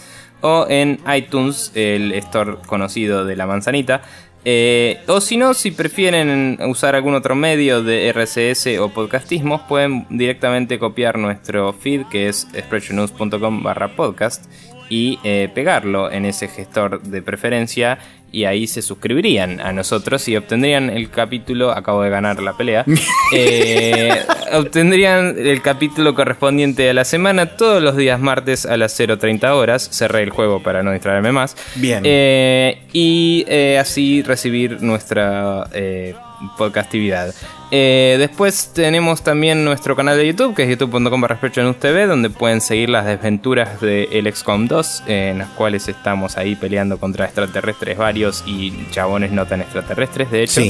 o en iTunes, el store conocido de la manzanita. Eh, o si no, si prefieren usar algún otro medio de RCS o podcastismos, pueden directamente copiar nuestro feed que es spreadshotnews.com barra podcast y eh, pegarlo en ese gestor de preferencia y ahí se suscribirían a nosotros y obtendrían el capítulo, acabo de ganar la pelea, eh, obtendrían el capítulo correspondiente a la semana todos los días martes a las 0.30 horas, cerré el juego para no distraerme más,
bien.
eh, y así recibir nuestra podcastividad. Eh, después tenemos también nuestro canal de YouTube, que es youtube.com TV, donde pueden seguir las desventuras de el XCOM 2, en las cuales estamos ahí peleando contra extraterrestres varios y chabones no tan extraterrestres, de hecho.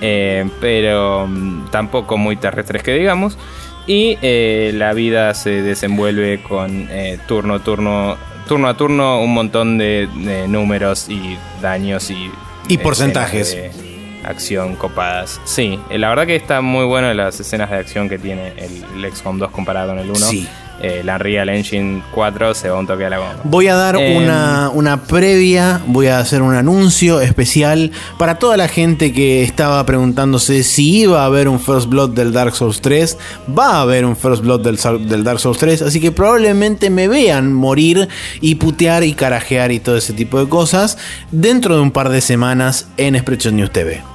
Eh, pero mm, tampoco muy terrestres que digamos. Y eh, la vida se desenvuelve con turno, turno, turno a turno, un montón de, números y daños y...
Y porcentajes
acción copadas. Sí, eh, la verdad que está muy bueno las escenas de acción que tiene el, XCOM 2 comparado con el 1. Sí. Eh, la Unreal Engine 4 se va un toque a la goma.
Voy a dar em, una, una, previa, voy a hacer un anuncio especial para toda la gente que estaba preguntándose si iba a haber un First Blood del Dark Souls 3. Va a haber un First Blood del, del Dark Souls 3, así que probablemente me vean morir y putear y carajear y todo ese tipo de cosas dentro de un par de semanas en Expression News TV.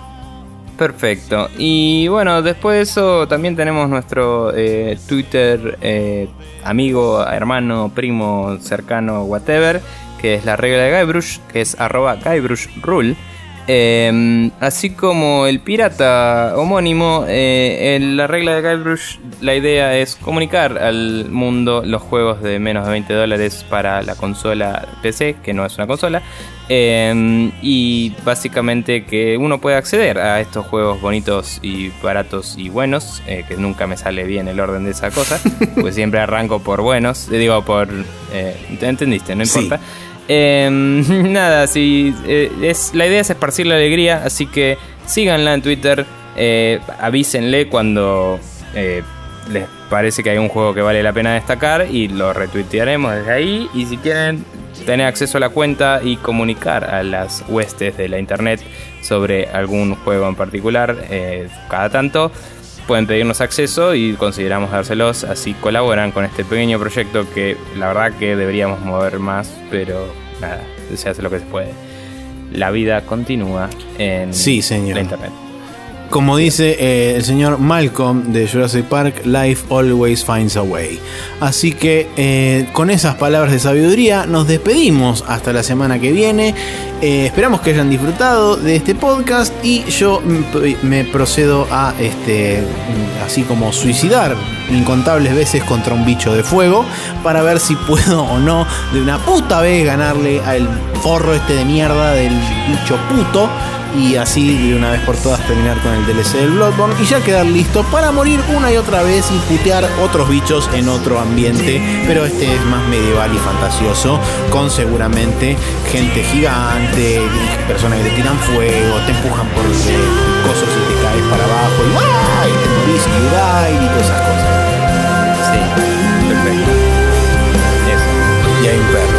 Perfecto. Y bueno, después de eso también tenemos nuestro eh, Twitter eh, amigo, hermano, primo, cercano, whatever, que es la regla de Guybrush, que es arroba. Em, así como el pirata homónimo, eh, en la regla de Guybrush, la idea es comunicar al mundo los juegos de menos de 20 dólares para la consola PC, que no es una consola, em, y básicamente que uno puede acceder a estos juegos bonitos y baratos y buenos, eh, que nunca me sale bien el orden de esa cosa, pues siempre arranco por buenos, digo por... Eh, ¿Entendiste? No importa. Em, nada, si eh, es, la idea es esparcir la alegría, así que síganla en Twitter, eh, avísenle cuando eh, les parece que hay un juego que vale la pena destacar y lo retuitearemos desde ahí. Y si quieren tener acceso a la cuenta y comunicar a las huestes de la internet sobre algún juego en particular cada tanto, pueden pedirnos acceso y consideramos dárselos, así colaboran con este pequeño proyecto que la verdad que deberíamos mover más, pero nada, se hace lo que se puede. La vida continúa en la internet.
Como dice eh, el señor Malcolm de Jurassic Park, Life always finds a way. Así que eh, con esas palabras de sabiduría nos despedimos hasta la semana que viene. Eh, esperamos que hayan disfrutado de este podcast y yo me procedo a este así como suicidar incontables veces contra un bicho de fuego para ver si puedo o no de una puta vez ganarle al forro este de mierda del bicho puto y así de una vez por todas terminar con el DLC del Bloodborne y ya quedar listo para morir una y otra vez y putear otros bichos en otro ambiente, pero este es más medieval y fantasioso, con seguramente gente gigante, personas que te tiran fuego, te empujan por los cosos y te caes para abajo y, te morís y y todas esas cosas.
Sí, perfecto.
Y hay un perro.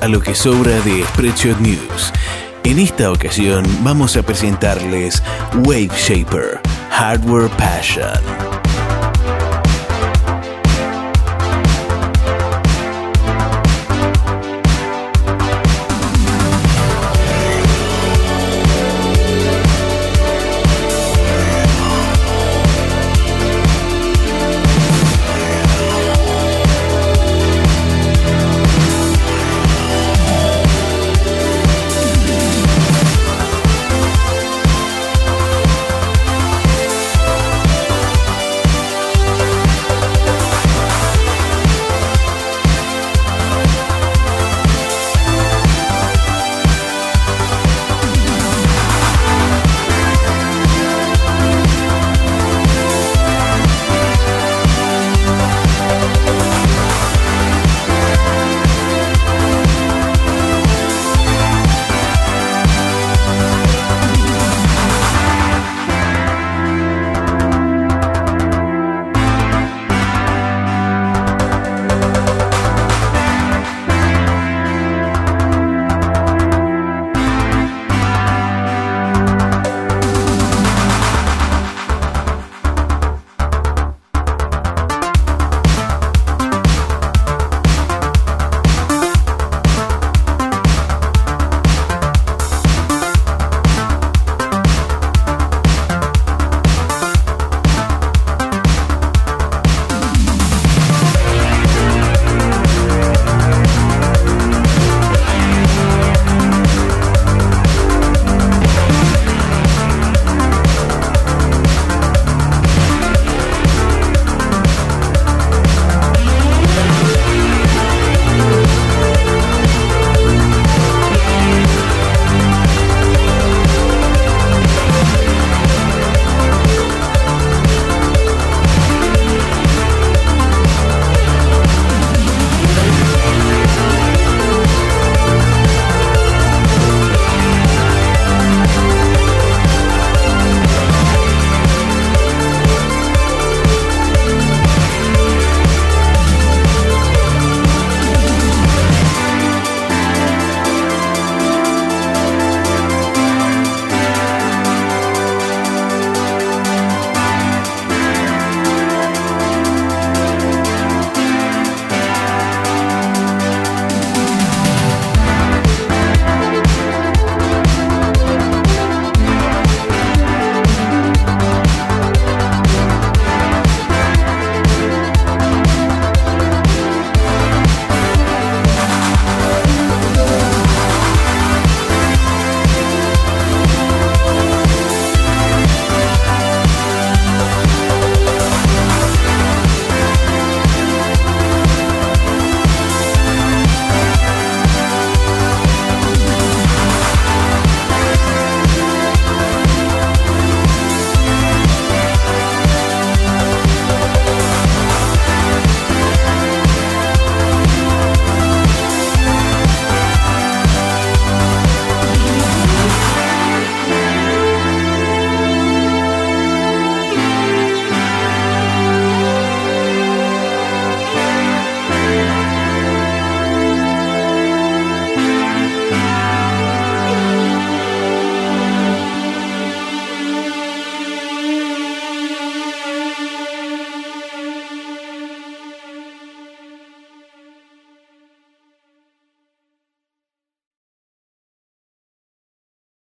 A lo que sobra de Spreadshot News. En esta ocasión vamos a presentarles Wave Shaper, Hardware Passion.